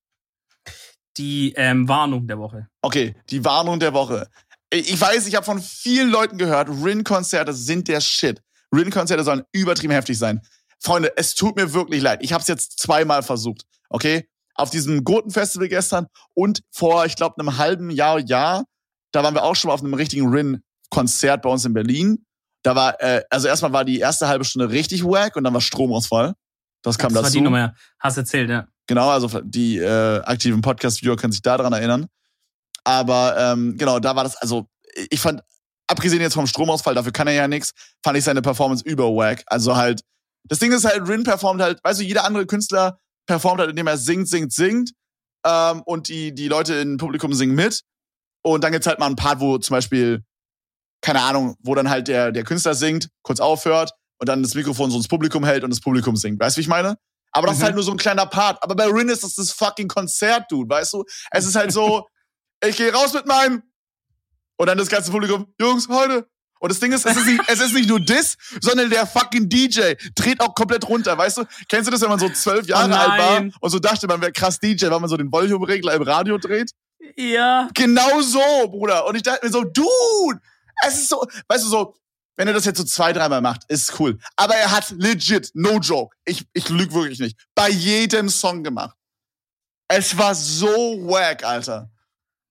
Die ähm, Warnung der Woche. Okay, die Warnung der Woche. Ich weiß, ich habe von vielen Leuten gehört, Rin-Konzerte sind der Shit. Rin-Konzerte sollen übertrieben heftig sein. Freunde, es tut mir wirklich leid. Ich habe es jetzt zweimal versucht, okay? Auf diesem Gurten-Festival gestern und vor, ich glaube, einem halben Jahr, Jahr, da waren wir auch schon mal auf einem richtigen Rin-Konzert bei uns in Berlin. Da war, äh, also erstmal war die erste halbe Stunde richtig wack und dann war Stromausfall. Das kam das dazu. Das war die Nummer, hast erzählt, ja. Genau, also die äh, aktiven Podcast-Viewer können sich daran erinnern. Aber ähm, genau, da war das, also ich fand, abgesehen jetzt vom Stromausfall, dafür kann er ja nichts, fand ich seine Performance über wack. Also halt, das Ding ist halt, Rin performt halt, weißt du, jeder andere Künstler performt halt, indem er singt, singt, singt. Ähm, und die, die Leute im Publikum singen mit. Und dann gibt's halt mal einen Part, wo zum Beispiel, keine Ahnung, wo dann halt der, der Künstler singt, kurz aufhört und dann das Mikrofon so ins Publikum hält und das Publikum singt. Weißt du, wie ich meine? Aber das mhm. ist halt nur so ein kleiner Part. Aber bei Rin ist das das fucking Konzert, Dude, weißt du? Es ist halt so, ich gehe raus mit meinem und dann das ganze Publikum, Jungs, heute. Und das Ding ist, es ist nicht, es ist nicht nur das, sondern der fucking DJ dreht auch komplett runter, weißt du? Kennst du das, wenn man so zwölf Jahre oh alt war und so dachte, man wäre krass DJ, weil man so den Volume-Regler im Radio dreht? Ja. Genau so, Bruder. Und ich dachte mir so, Dude, es ist so, weißt du, so, wenn er das jetzt so zwei, dreimal macht, ist cool. Aber er hat legit, no joke, ich, ich lüge wirklich nicht, bei jedem Song gemacht. Es war so wack, Alter.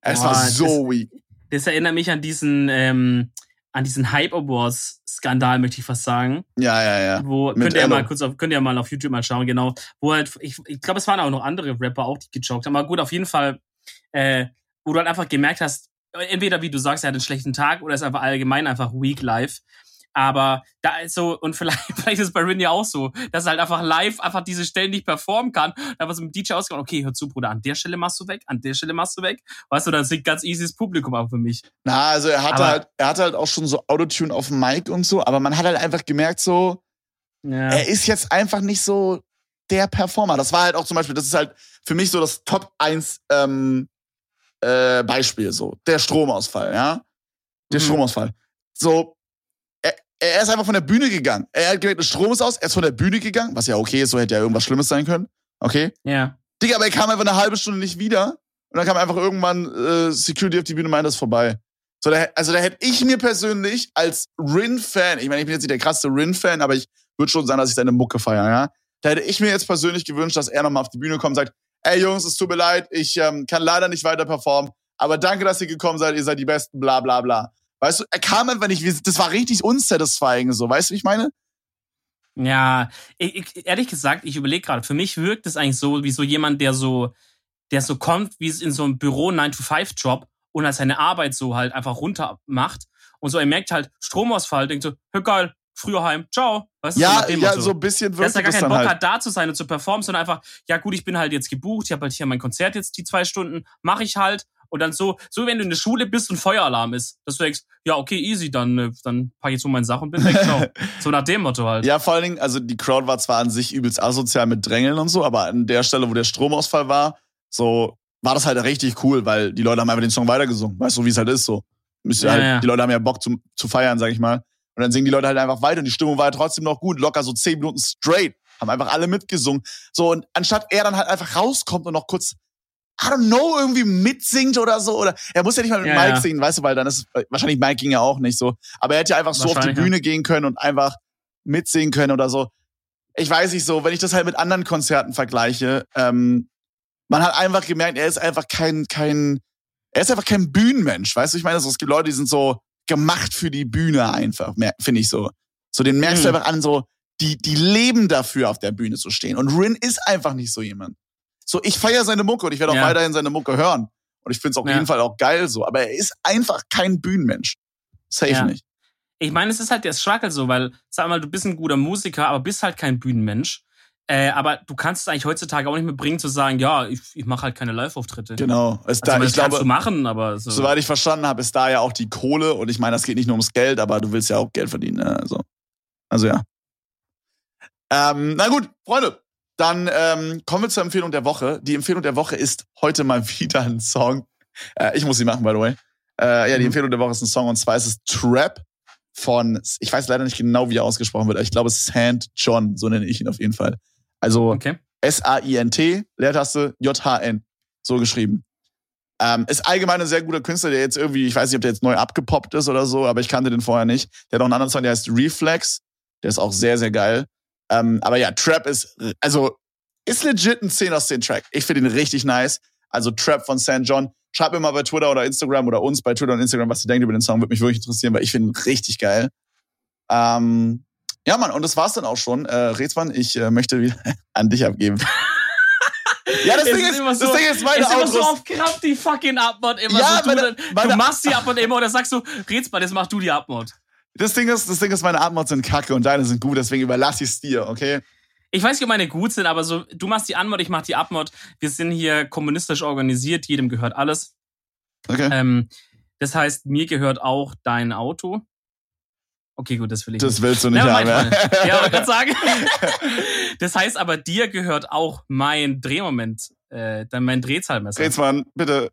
Es Boah, war so das, weak. Das erinnert mich an diesen, ähm, an diesen Hype Awards Skandal, möchte ich fast sagen. Ja, ja, ja. Wo, Mit könnt ihr ja mal kurz auf, könnt ihr mal auf YouTube mal schauen, genau. Wo halt, ich, ich glaube, es waren auch noch andere Rapper auch, die gejoked haben. Aber gut, auf jeden Fall, äh, wo du halt einfach gemerkt hast, entweder wie du sagst, er hat einen schlechten Tag oder ist einfach allgemein einfach weak life. Aber da ist so, und vielleicht, (laughs) vielleicht ist es bei Rin ja auch so, dass er halt einfach live einfach diese Stellen nicht performen kann. Da war so mit DJ ausgegangen, okay, hör zu, Bruder, an der Stelle machst du weg, an der Stelle machst du weg. Weißt du, da singt ganz easy das Publikum auch für mich. Na, also er hatte aber, halt, er hatte halt auch schon so Autotune auf dem Mic und so, aber man hat halt einfach gemerkt so, ja. er ist jetzt einfach nicht so der Performer. Das war halt auch zum Beispiel, das ist halt für mich so das Top 1 ähm, äh, Beispiel so. Der Stromausfall, ja. Der mhm. Stromausfall. So, er ist einfach von der Bühne gegangen. Er hat gemerkt, der Strom ist aus, er ist von der Bühne gegangen, was ja okay ist, so hätte ja irgendwas Schlimmes sein können. Okay? Ja. Digga, aber er kam einfach eine halbe Stunde nicht wieder. Und dann kam einfach irgendwann äh, Security auf die Bühne und meinte, das ist vorbei. So, da, also da hätte ich mir persönlich als Rin-Fan, ich meine, ich bin jetzt nicht der krasse Rin-Fan, aber ich würde schon sagen, dass ich seine Mucke feiere, ja. Da hätte ich mir jetzt persönlich gewünscht, dass er nochmal auf die Bühne kommt und sagt, ey Jungs, es tut mir leid, ich ähm, kann leider nicht weiter performen, aber danke, dass ihr gekommen seid, ihr seid die Besten, bla bla bla. Weißt du, er kam einfach nicht, das war richtig unsatisfying so, weißt du, wie ich meine? Ja, ich, ich, ehrlich gesagt, ich überlege gerade, für mich wirkt es eigentlich so, wie so jemand, der so, der so kommt, wie es in so einem Büro 9-to-5-Job und halt seine Arbeit so halt einfach runter macht und so, er merkt halt Stromausfall, denkt so, hör geil, früher heim, ciao. Weißt du, ja, so ja, so ein bisschen wirkt Dass er gar keinen Bock halt. hat, da zu sein und zu performen, sondern einfach, ja gut, ich bin halt jetzt gebucht, ich habe halt hier mein Konzert jetzt die zwei Stunden, mache ich halt und dann so, so wenn du in der Schule bist und Feueralarm ist, dass du denkst, ja, okay, easy, dann, äh, dann pack ich jetzt so meine Sachen und bin weg, ciao. (laughs) so nach dem Motto halt. Ja, vor allen Dingen, also die Crowd war zwar an sich übelst asozial mit Drängeln und so, aber an der Stelle, wo der Stromausfall war, so, war das halt richtig cool, weil die Leute haben einfach den Song weitergesungen. Weißt du, wie es halt ist, so. Ja, halt, ja. Die Leute haben ja Bock zu, zu feiern, sag ich mal. Und dann singen die Leute halt einfach weiter und die Stimmung war ja trotzdem noch gut, locker so zehn Minuten straight. Haben einfach alle mitgesungen. So, und anstatt er dann halt einfach rauskommt und noch kurz I don't know, irgendwie mitsingt oder so. Oder er muss ja nicht mal mit ja, Mike ja. singen, weißt du, weil dann ist wahrscheinlich Mike ging ja auch nicht so. Aber er hätte ja einfach so auf die Bühne gehen können und einfach mitsingen können oder so. Ich weiß nicht so, wenn ich das halt mit anderen Konzerten vergleiche, ähm, man hat einfach gemerkt, er ist einfach kein, kein, er ist einfach kein Bühnenmensch, weißt du? Ich meine, so, es gibt Leute, die sind so gemacht für die Bühne einfach, finde ich so. So, den merkst mhm. du einfach an, so, die, die leben dafür, auf der Bühne zu stehen. Und Rin ist einfach nicht so jemand. So, ich feiere seine Mucke und ich werde auch ja. weiterhin seine Mucke hören. Und ich finde es auf ja. jeden Fall auch geil so. Aber er ist einfach kein Bühnenmensch. Safe ja. nicht. Ich meine, es ist halt der Struggle so, weil, sag mal, du bist ein guter Musiker, aber bist halt kein Bühnenmensch. Äh, aber du kannst es eigentlich heutzutage auch nicht mehr bringen, zu sagen, ja, ich, ich mache halt keine Live-Auftritte. Genau. Es also, da, ich glaube, du machen, aber so. soweit ich verstanden habe, ist da ja auch die Kohle. Und ich meine, das geht nicht nur ums Geld, aber du willst ja auch Geld verdienen. Ne? Also, also ja. Ähm, na gut, Freunde, dann ähm, kommen wir zur Empfehlung der Woche. Die Empfehlung der Woche ist heute mal (laughs) wieder ein Song. Äh, ich muss sie machen, by the way. Äh, ja, die mhm. Empfehlung der Woche ist ein Song und zwar ist es Trap von, ich weiß leider nicht genau, wie er ausgesprochen wird, aber ich glaube Sand John, so nenne ich ihn auf jeden Fall. Also okay. S-A-I-N-T, Leertaste J-H-N, so geschrieben. Ähm, ist allgemein ein sehr guter Künstler, der jetzt irgendwie, ich weiß nicht, ob der jetzt neu abgepoppt ist oder so, aber ich kannte den vorher nicht. Der hat auch einen anderen Song, der heißt Reflex. Der ist auch sehr, sehr geil. Ähm, aber ja, Trap ist, also, ist legit ein 10 aus 10 Track. Ich finde ihn richtig nice. Also Trap von St. John. Schreibt mir mal bei Twitter oder Instagram oder uns bei Twitter und Instagram, was ihr denkt über den Song. Würde mich wirklich interessieren, weil ich finde ihn richtig geil. Ähm, ja, Mann, und das war's dann auch schon. Äh, Rätsmann, ich äh, möchte wieder (laughs) an dich abgeben. (laughs) Ja, das, Ding ist, so, das Ding ist, meine ist immer so auf Kraft die fucking Abmod immer ja, so. Du, meine, du machst die Abmod immer oder sagst du, Rätsmann, jetzt mach du die Abmod. Das Ding ist, das Ding ist, meine Anmods sind kacke und deine sind gut, deswegen überlasse ich es dir, okay? Ich weiß nicht, ob meine gut sind, aber so, du machst die Anmod, ich mach die Abmod. Wir sind hier kommunistisch organisiert, jedem gehört alles. Okay. Ähm, das heißt, mir gehört auch dein Auto. Okay, gut, das will ich Das nicht. willst du nicht ja, haben, ja. Ja, aber gerade sagen. (laughs) das heißt aber, dir gehört auch mein Drehmoment, äh, mein Drehzahlmesser. Drehzahn, bitte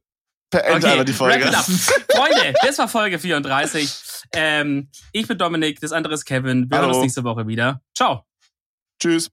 beende okay, die Folge. Freunde, das war Folge 34. Ähm, ich bin Dominik, das andere ist Kevin. Wir Hallo. hören uns nächste Woche wieder. Ciao. Tschüss.